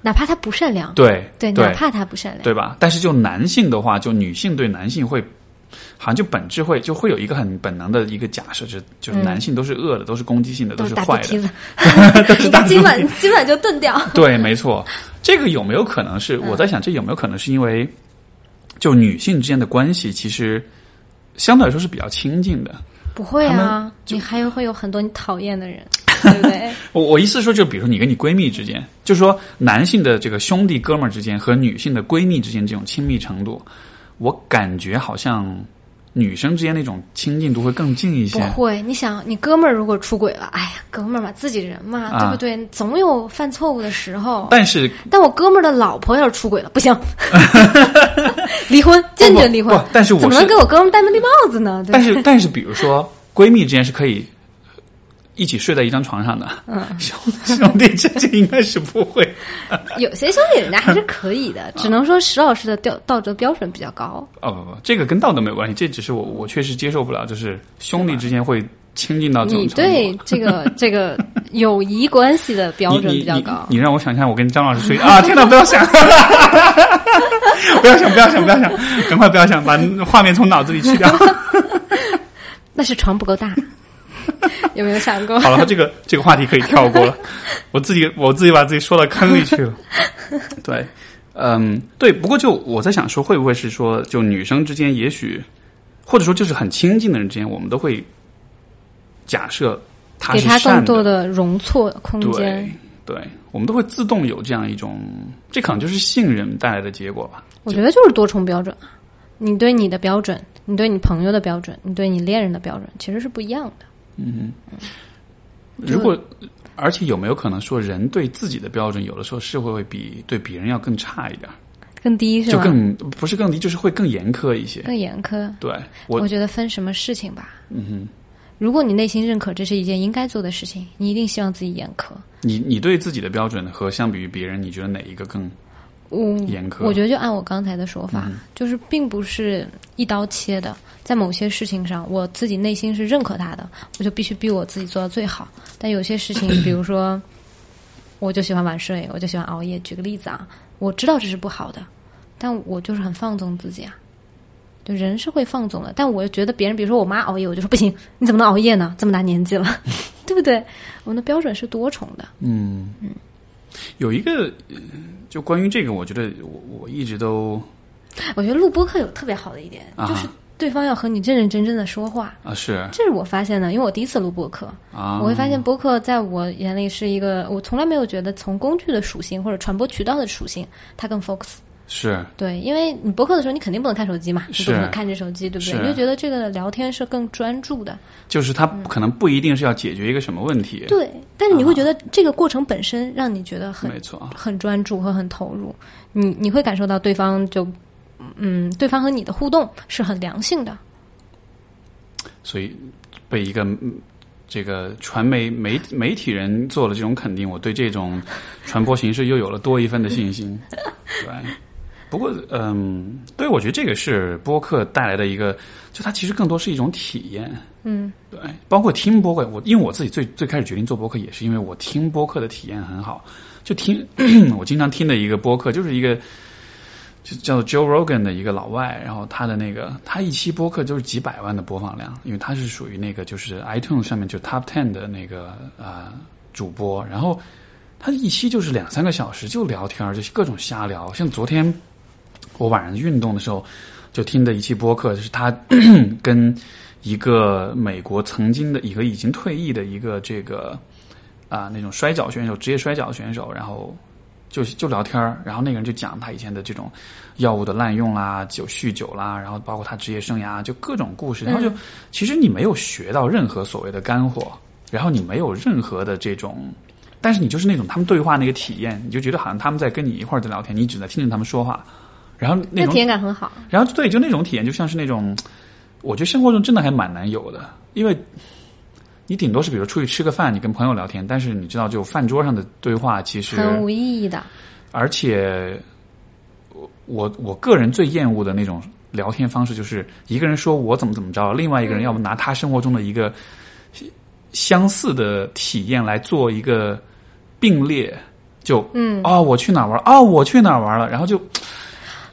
哪怕他不善良，对对，对哪怕他不善良，对吧？但是就男性的话，就女性对男性会，好像就本质会就会有一个很本能的一个假设，就就是男性都是恶的，都是攻击性的，都是是坏的。今晚今晚就炖掉。对，没错。这个有没有可能是我在想，这有没有可能是因为就女性之间的关系其实相对来说是比较亲近的？不会啊，你还有会有很多你讨厌的人，对不对？我我意思是说，就比如说你跟你闺蜜之间，就是说男性的这个兄弟哥们儿之间和女性的闺蜜之间这种亲密程度，我感觉好像女生之间那种亲近度会更近一些不。会，你想，你哥们儿如果出轨了，哎呀，哥们儿嘛，自己人嘛，啊对不对？总有犯错误的时候。但是但我哥们儿的老婆要是出轨了，不行，离婚，坚决离婚不不。但是我怎么能给我哥们儿戴绿帽子呢？对但是但是，比如说闺蜜之间是可以一起睡在一张床上的，嗯兄兄弟之间应该是不会。有些兄弟人家还是可以的，只能说石老师的道道德标准比较高。哦不不，这个跟道德没有关系，这只是我我确实接受不了，就是兄弟之间会亲近到这种。对这个 这个友谊关系的标准比较高你。让我想象，我跟张老师睡啊！天哪，不要想，不要想，不要想，不要想，赶快不要想，把画面从脑子里去掉。那是床不够大，有没有想过？好了，这个这个话题可以跳过了。我自己我自己把自己说到坑里去了。对，嗯，对。不过就我在想说，会不会是说，就女生之间，也许或者说就是很亲近的人之间，我们都会假设他给他更多的容错空间对。对，我们都会自动有这样一种，这可能就是信任带来的结果吧。我觉得就是多重标准啊。你对你的标准，你对你朋友的标准，你对你恋人的标准，其实是不一样的。如果，而且有没有可能说，人对自己的标准，有的时候是会会比对别人要更差一点，更低是吧？就更不是更低，就是会更严苛一些。更严苛。对我我觉得分什么事情吧。嗯哼，如果你内心认可这是一件应该做的事情，你一定希望自己严苛。你你对自己的标准和相比于别人，你觉得哪一个更我严苛？我觉得就按我刚才的说法，就是并不是一刀切的，在某些事情上，我自己内心是认可他的，我就必须逼我自己做到最好。但有些事情，比如说，我就喜欢晚睡，我就喜欢熬夜。举个例子啊，我知道这是不好的，但我就是很放纵自己啊。就人是会放纵的，但我又觉得别人，比如说我妈熬夜，我就说不行，你怎么能熬夜呢？这么大年纪了，对不对？我们的标准是多重的。嗯嗯，有一个呃就关于这个，我觉得我我一直都我觉得录播课有特别好的一点，啊就是对方要和你认认真真的说话。啊是这是我发现的，因为我第一次录播客，啊，我会发现播客在我眼里是一个，我从来没有觉得从工具的属性或者传播渠道的属性，它更 focus。是对，因为你博客的时候，你肯定不能看手机嘛，你是不可能看着手机，对不对？你就觉得这个聊天是更专注的。就是它可能不一定是要解决一个什么问题，对，但是你会觉得这个过程本身让你觉得很没错，很专注和很投入，你你会感受到对方就，嗯，对方和你的互动是很良性的。所以被一个嗯这个传媒媒媒体人做了这种肯定，我对这种传播形式又有了多一份的信心。对，不过嗯，对我觉得这个是播客带来的一个，就它其实更多是一种体验。嗯，对，包括听播客，我因为我自己最最开始决定做播客，也是因为我听播客的体验很好。就听 我经常听的一个播客，就是一个就叫做 Joe Rogan 的一个老外，然后他的那个他一期播客就是几百万的播放量，因为他是属于那个就是 iTunes 上面就 Top Ten 的那个呃主播，然后他一期就是两三个小时就聊天，就是各种瞎聊。像昨天我晚上运动的时候就听的一期播客，就是他 跟一个美国曾经的一个已经退役的一个这个啊、那种摔跤选手，职业摔跤选手，然后就就聊天儿然后那个人就讲他以前的这种药物的滥用啦、酒酗酒啦，然后包括他职业生涯，就各种故事，然后就、其实你没有学到任何所谓的干货，然后你没有任何的这种。但是你就是那种他们对话那个体验，你就觉得好像他们在跟你一块儿在聊天，你只在听着他们说话，然后那种那体验感很好。然后对，就那种体验，就像是那种，我觉得生活中真的还蛮难有的，因为你顶多是比如出去吃个饭，你跟朋友聊天，但是你知道，就饭桌上的对话其实很无意义的。而且，我我我个人最厌恶的那种聊天方式，就是一个人说我怎么怎么着，另外一个人要么拿他生活中的一个相似的体验来做一个并列，就嗯，哦我去哪儿玩啊、哦我去哪儿玩了，然后就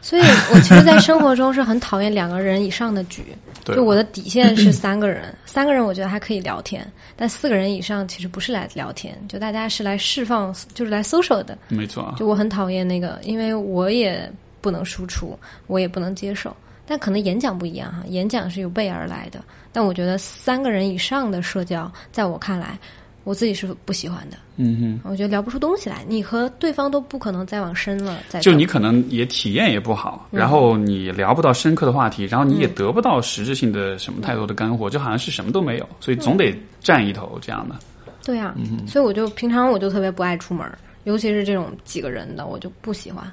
所以我其实，在生活中是很讨厌两个人以上的局。对就我的底线是 三个人，三个人我觉得还可以聊天，但四个人以上其实不是来聊天，就大家是来释放，就是来 social 的。没错啊，就我很讨厌那个，因为我也不能输出，我也不能接受。但可能演讲不一样哈，演讲是有备而来的。但我觉得三个人以上的社交，在我看来，我自己是不喜欢的。嗯哼。我觉得聊不出东西来，你和对方都不可能再往深了。再就你可能也体验也不好，然后你聊不到深刻的话题，然后你也得不到实质性的什么太多的干货，就好像是什么都没有，所以总得占一头这样的。对呀、所以我就平常我就特别不爱出门，尤其是这种几个人的，我就不喜欢。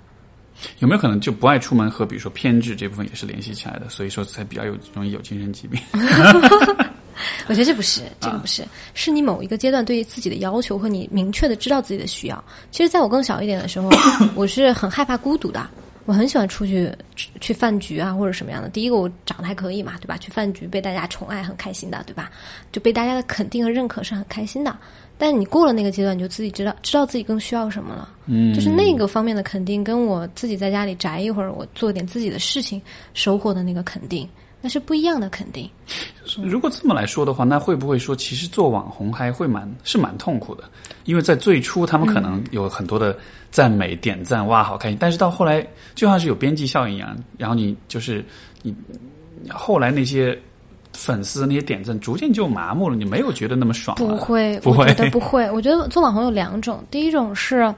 有没有可能就不爱出门和比如说偏执这部分也是联系起来的，所以说才比较有容易有精神疾病？我觉得这不是，这个不是，是你某一个阶段对于自己的要求和你明确的知道自己的需要。其实，在我更小一点的时候，我是很害怕孤独的。我很喜欢出去去饭局啊，或者什么样的。第一个，我长得还可以嘛，对吧？去饭局被大家宠爱，很开心的，对吧？就被大家的肯定和认可是很开心的。但你过了那个阶段，你就自己知道知道自己更需要什么了。嗯，就是那个方面的肯定，跟我自己在家里宅一会儿，我做点自己的事情收获的那个肯定，那是不一样的肯定。如果这么来说的话，那会不会说，其实做网红还会蛮是蛮痛苦的？因为在最初，他们可能有很多的赞美、点赞，哇，好开心。但是到后来，就像是有边际效应一样，然后你就是你后来那些粉丝那些点赞，逐渐就麻木了，你没有觉得那么爽了。不会，不会我觉得不会。我觉得做网红有两种，第一种是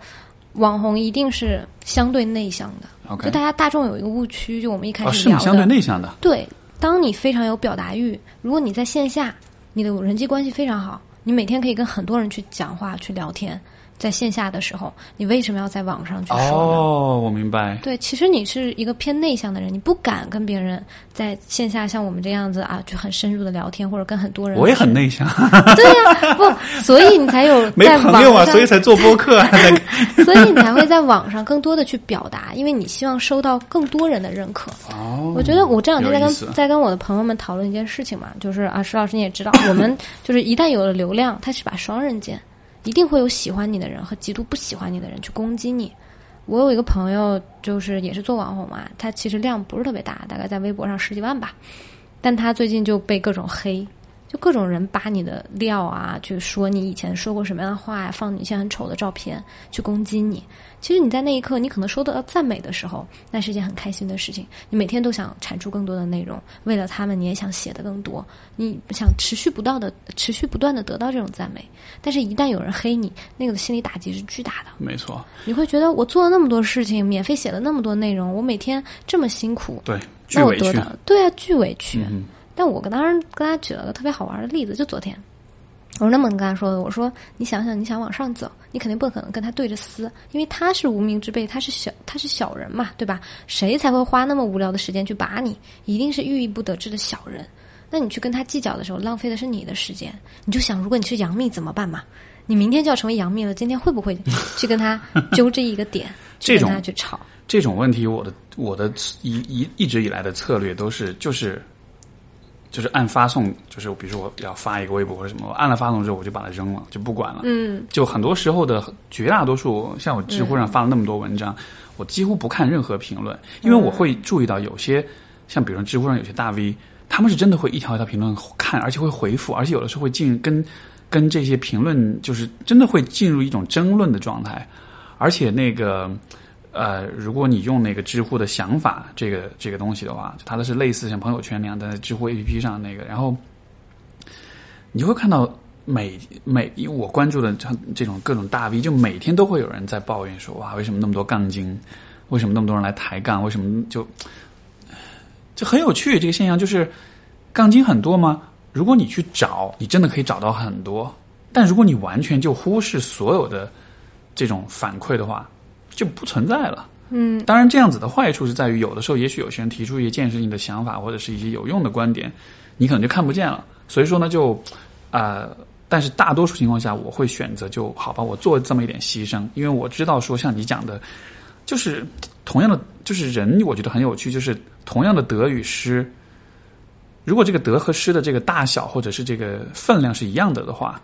网红一定是相对内向的就大家大众有一个误区，就我们一开哦，始聊的，是吗？相对内向的，对，当你非常有表达欲，如果你在线下，你的人际关系非常好，你每天可以跟很多人去讲话、去聊天，在线下的时候，你为什么要在网上去说呢？哦，我明白。对，其实你是一个偏内向的人，你不敢跟别人在线下像我们这样子啊，就很深入的聊天，或者跟很多人。我也很内向，对呀、不，所以你才有 没朋友啊，所以才做播客啊。所以你才会在网上更多的去表达，因为你希望收到更多人的认可。哦，我觉得我这两天在跟在跟我的朋友们讨论一件事情嘛，就是啊，石老师你也知道，我们就是一旦有了流量，它是把双刃剑，一定会有喜欢你的人和极度不喜欢你的人去攻击你。我有一个朋友，就是也是做网红嘛，他其实量不是特别大，大概在微博上十几万吧，但他最近就被各种黑，就各种人扒你的料啊，去说你以前说过什么样的话呀，放你一些很丑的照片去攻击你。其实你在那一刻，你可能收到赞美的时候，那是一件很开心的事情。你每天都想产出更多的内容，为了他们，你也想写的更多，你想持续不到的、持续不断的得到这种赞美。但是，一旦有人黑你，那个心理打击是巨大的。没错，你会觉得我做了那么多事情，免费写了那么多内容，我每天这么辛苦，对，巨委屈。那我得到对啊，巨委屈。嗯但我跟当时跟他举了个特别好玩的例子，就昨天，我是那么跟他说的，我说你想想，你想往上走，你肯定不可能跟他对着撕，因为他是无名之辈，他是小他是小人嘛，对吧？谁才会花那么无聊的时间去把你？一定是郁郁不得志的小人。那你去跟他计较的时候，浪费的是你的时间。你就想，如果你是杨幂怎么办嘛？你明天就要成为杨幂了，今天会不会 去跟他揪这一个点，去跟这种他去吵？这种问题，我的我的一一一直以来的策略都是就是就是按发送，就是比如说我要发一个微博或者什么，我按了发送之后我就把它扔了，就不管了。嗯，就很多时候的绝大多数，像我知乎上发了那么多文章，我几乎不看任何评论，因为我会注意到有些像比如说知乎上有些大 V，他们是真的会一条一条评论看，而且会回复，而且有的时候会进跟跟这些评论就是真的会进入一种争论的状态，而且那个。呃，如果你用那个知乎的想法这个这个东西的话，它的是类似像朋友圈那样的知乎 APP 上那个，然后你会看到每每因为我关注的这这种各种大 V，就每天都会有人在抱怨说，哇，为什么那么多杠精？为什么那么多人来抬杠？为什么就就很有趣？这个现象就是杠精很多吗？如果你去找，你真的可以找到很多。但如果你完全就忽视所有的这种反馈的话，就不存在了。嗯，当然，这样子的坏处是在于，有的时候也许有些人提出一些建设性的想法，或者是一些有用的观点，你可能就看不见了。所以说呢，就呃，但是大多数情况下，我会选择就好吧，我做这么一点牺牲，因为我知道说像你讲的，就是同样的，就是人，我觉得很有趣，就是同样的得与失，如果这个得和失的这个大小或者是这个分量是一样的的话。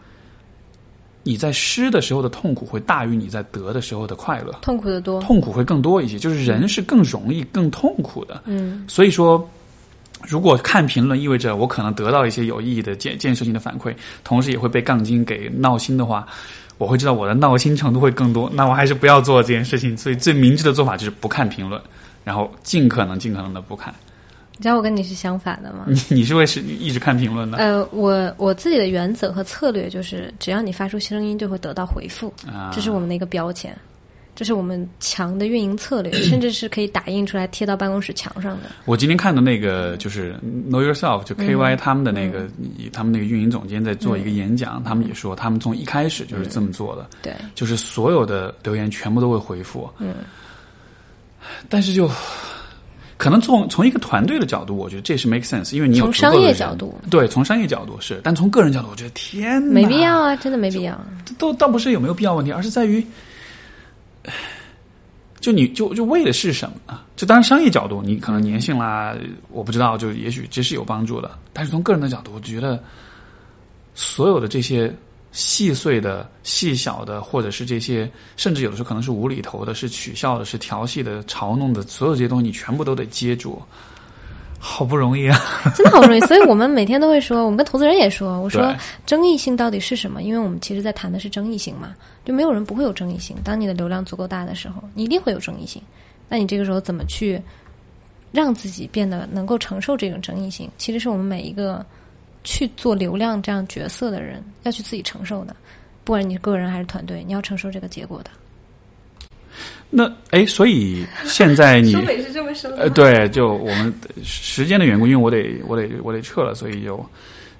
你在失的时候的痛苦会大于你在得的时候的快乐，痛苦的多，痛苦会更多一些。就是人是更容易更痛苦的，嗯，所以说，如果看评论意味着我可能得到一些有意义的建建设性的反馈，同时也会被杠精给闹心的话，我会知道我的闹心程度会更多。那我还是不要做这件事情。所以最明智的做法就是不看评论，然后尽可能尽可能的不看。你知道我跟你是相反的吗？你你是会是一直看评论的？呃，我我自己的原则和策略就是，只要你发出声音，就会得到回复，啊这是我们的一个标签，这是我们强的运营策略，甚至是可以打印出来贴到办公室墙上的。我今天看的那个就是 Know Yourself，就 KY 他们的那个，他们那个运营总监在做一个演讲，他们也说，他们从一开始就是这么做的，对，就是所有的留言全部都会回复，嗯，但是就。可能从从一个团队的角度，我觉得这是 make sense，因为你有从商业角度，对，从商业角度是，但从个人角度，我觉得天，没必要啊，真的没必要。都倒不是有没有必要问题，而是在于，就你就就为的是什么？就当然商业角度，你可能粘性啦，我不知道，就也许这是有帮助的。但是从个人的角度，我觉得所有的这些。细碎的、细小的，或者是这些，甚至有的时候可能是无厘头的、是取笑的、是调戏的、嘲弄的，所有这些东西，你全部都得接住，好不容易啊！真的好不容易，所以我们每天都会说，我们跟投资人也说，我说争议性到底是什么？因为我们其实在谈的是争议性嘛，就没有人不会有争议性。当你的流量足够大的时候，你一定会有争议性。那你这个时候怎么去让自己变得能够承受这种争议性？其实是我们每一个。去做流量这样角色的人，要去自己承受的，不管你个人还是团队，你要承受这个结果的。那哎，所以现在你 收尾是这么说的？呃，对，就我们时间的缘故，因为我得我得我得撤了，所以就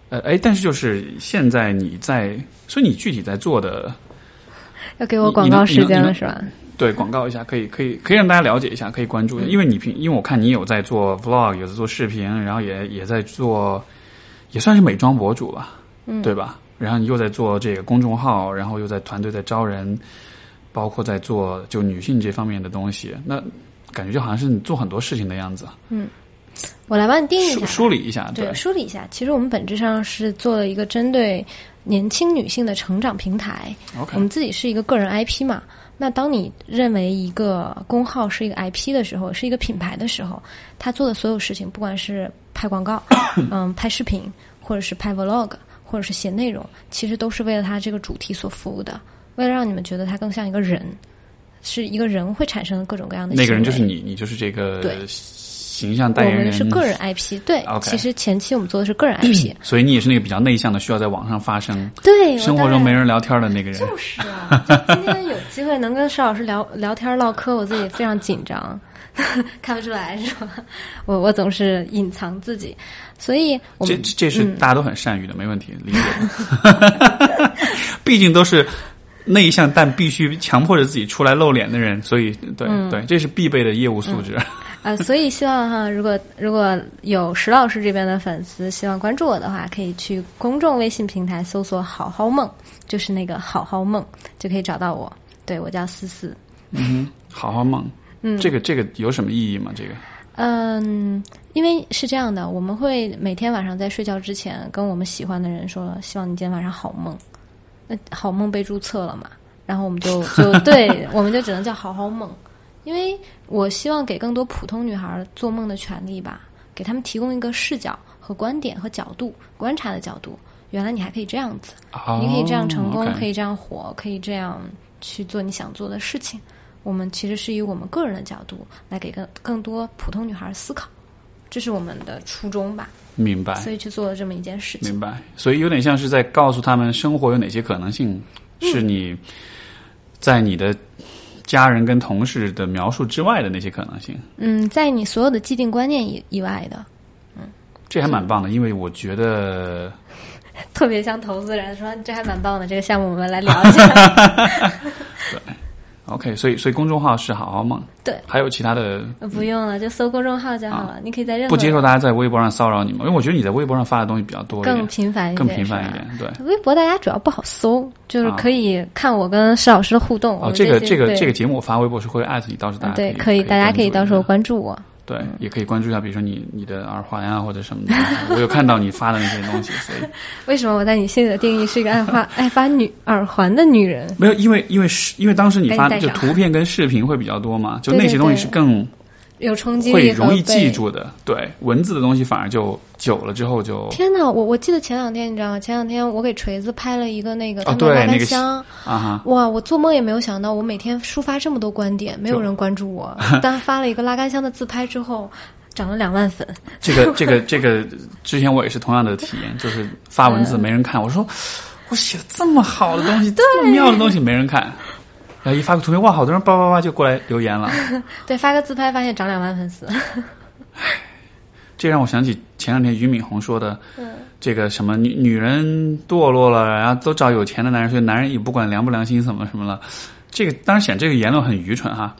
呃哎，但是就是现在你在，所以你具体在做的，要给我广告时间了是吧？对，广告一下，可以可以可以让大家了解一下，可以关注一下，因为你平，因为我看你有在做 vlog，有在做视频，然后也也在做。也算是美妆博主吧，嗯对吧？然后你又在做这个公众号，然后又在团队在招人，包括在做就女性这方面的东西，那感觉就好像是你做很多事情的样子。嗯，我来帮你定义一下，梳理一下，对，梳理一下。其实我们本质上是做了一个针对年轻女性的成长平台。OK，我们自己是一个个人 IP 嘛。那当你认为一个公号是一个 IP 的时候，是一个品牌的时候，他做的所有事情，不管是拍广告，嗯，拍视频，或者是拍 vlog，或者是写内容，其实都是为了他这个主题所服务的，为了让你们觉得他更像一个人，是一个人会产生各种各样的。那个人就是你，你就是这个对。形象代言人是个人 IP，对，其实前期我们做的是个人 IP，所以你也是那个比较内向的，需要在网上发声，对，生活中没人聊天的那个人。就是啊，今天有机会能跟邵老师聊聊天唠嗑，我自己非常紧张，看不出来是吧？我我总是隐藏自己，所以这这是大家都很善于的，没问题，理解。毕竟都是内向但必须强迫着自己出来露脸的人，所以对对，这是必备的业务素质。啊，所以希望哈，如果如果有石老师这边的粉丝希望关注我的话，可以去公众微信平台搜索“好好梦”，就是那个“好好梦”，就可以找到我。对我叫思思。嗯，好好梦。嗯，这个这个有什么意义吗？这个？嗯，因为是这样的，我们会每天晚上在睡觉之前跟我们喜欢的人说，希望你今天晚上好梦。那好梦被注册了嘛？然后我们就 就对，我们就只能叫好好梦。因为我希望给更多普通女孩做梦的权利吧，给他们提供一个视角和观点和角度观察的角度。原来你还可以这样子，你可以这样成功，可以这样火，可以这样去做你想做的事情。我们其实是以我们个人的角度来给更更多普通女孩思考，这是我们的初衷吧。明白。所以去做了这么一件事情。明白。所以有点像是在告诉他们，生活有哪些可能性，是你在你的。家人跟同事的描述之外的那些可能性，嗯，在你所有的既定观念以以外的，嗯，这还蛮棒的，因为我觉得 特别像投资人说，这还蛮棒的，这个项目我们来聊一下。对 OK，所以所以公众号是好好梦，对，还有其他的呃不用了，就搜公众号就好了。你可以在任何不接受大家在微博上骚扰你吗？因为我觉得你在微博上发的东西比较多更，频繁一点，更频繁一。点。对，微博大家主要不好搜，就是啊可以看我跟施老师的互动。哦，这个这个这个节目我发微博是会艾特你，到时候大家对，可以，大家可以到时候关关注我。对，也可以关注一下，比如说你你的耳环啊或者什么的，我有看到你发的那些东西，所以。为什么我在你心里的定义是一个爱发 爱发女耳环的女人？没有，因为因为是因为当时你发就赶紧带上。图片跟视频会比较多嘛，就那些东西对。是更有冲击会力会容易记。住的，对，文字的东西反而就久了之后就天哪，我我记得前两天你知道吗？前两天我给锤子拍了一个那个哦他们的拉对那个杆箱，啊哈。哇！我做梦也没有想到，我每天抒发这么多观点，没有人关注我。但发了一个拉杆箱的自拍之后，涨了两万粉。这个这个 这个，之前我也是同样的体验，就是发文字没人看，我说我写的这么好的东西，这么妙的东西没人看，然后一发个图片，哇，好多人叭叭叭就过来留言了，对，发个自拍发现涨两万粉丝。这让我想起前两天俞敏洪说的，嗯这个什么女女人堕落了，然后都找有钱的男人，所以男人也不管良不良心什么什么了。这个当然显这个言论很愚蠢哈，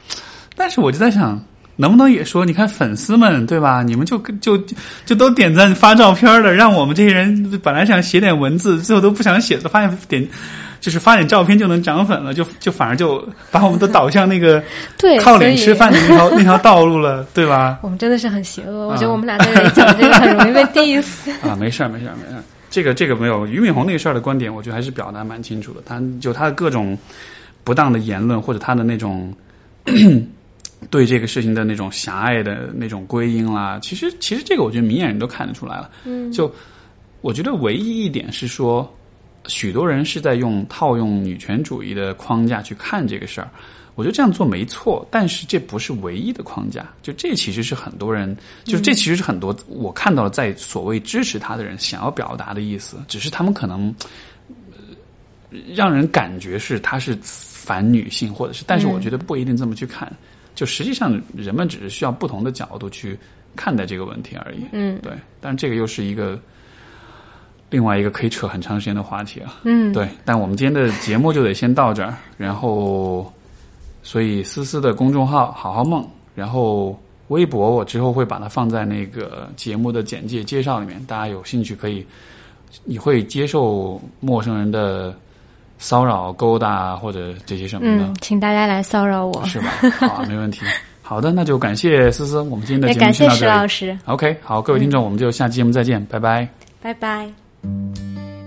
但是我就在想，能不能也说，你看粉丝们对吧？你们就就就都点赞发照片了，让我们这些人本来想写点文字，最后都不想写，发现点就是发点照片就能涨粉了，就就反而就把我们都导向那个 对，靠脸吃饭的那条 那条道路了，对吧？我们真的是很邪恶。我觉得我们俩在这里讲这个很容易被 diss。啊，没事儿，没事儿，没事儿。这个这个没有俞敏洪那个事儿的观点，我觉得还是表达蛮清楚的。他就他的各种不当的言论，或者他的那种 对这个事情的那种狭隘的那种归因啦，其实其实这个我觉得明眼人都看得出来了。嗯，就我觉得唯一一点是说，许多人是在用套用女权主义的框架去看这个事儿。我觉得这样做没错，但是这不是唯一的框架。就这其实是很多人，就是这其实是很多我看到了在所谓支持他的人想要表达的意思，只是他们可能、呃让人感觉是他是反女性，或者是，但是我觉得不一定这么去看。就实际上，人们只是需要不同的角度去看待这个问题而已。嗯对，但这个又是一个另外一个可以扯很长时间的话题啊。嗯，对，但我们今天的节目就得先到这儿，然后，所以思思的公众号“好好梦”，然后微博我之后会把它放在那个节目的简介介绍里面，大家有兴趣可以。你会接受陌生人的骚扰、勾搭或者这些什么的，嗯，请大家来骚扰我，是吧？好啊，没问题。好的，那就感谢思思，我们今天的节目也感谢先到这里。石老师，OK，好，各位听众，我们就下期节目再见，拜拜。拜拜。嗯。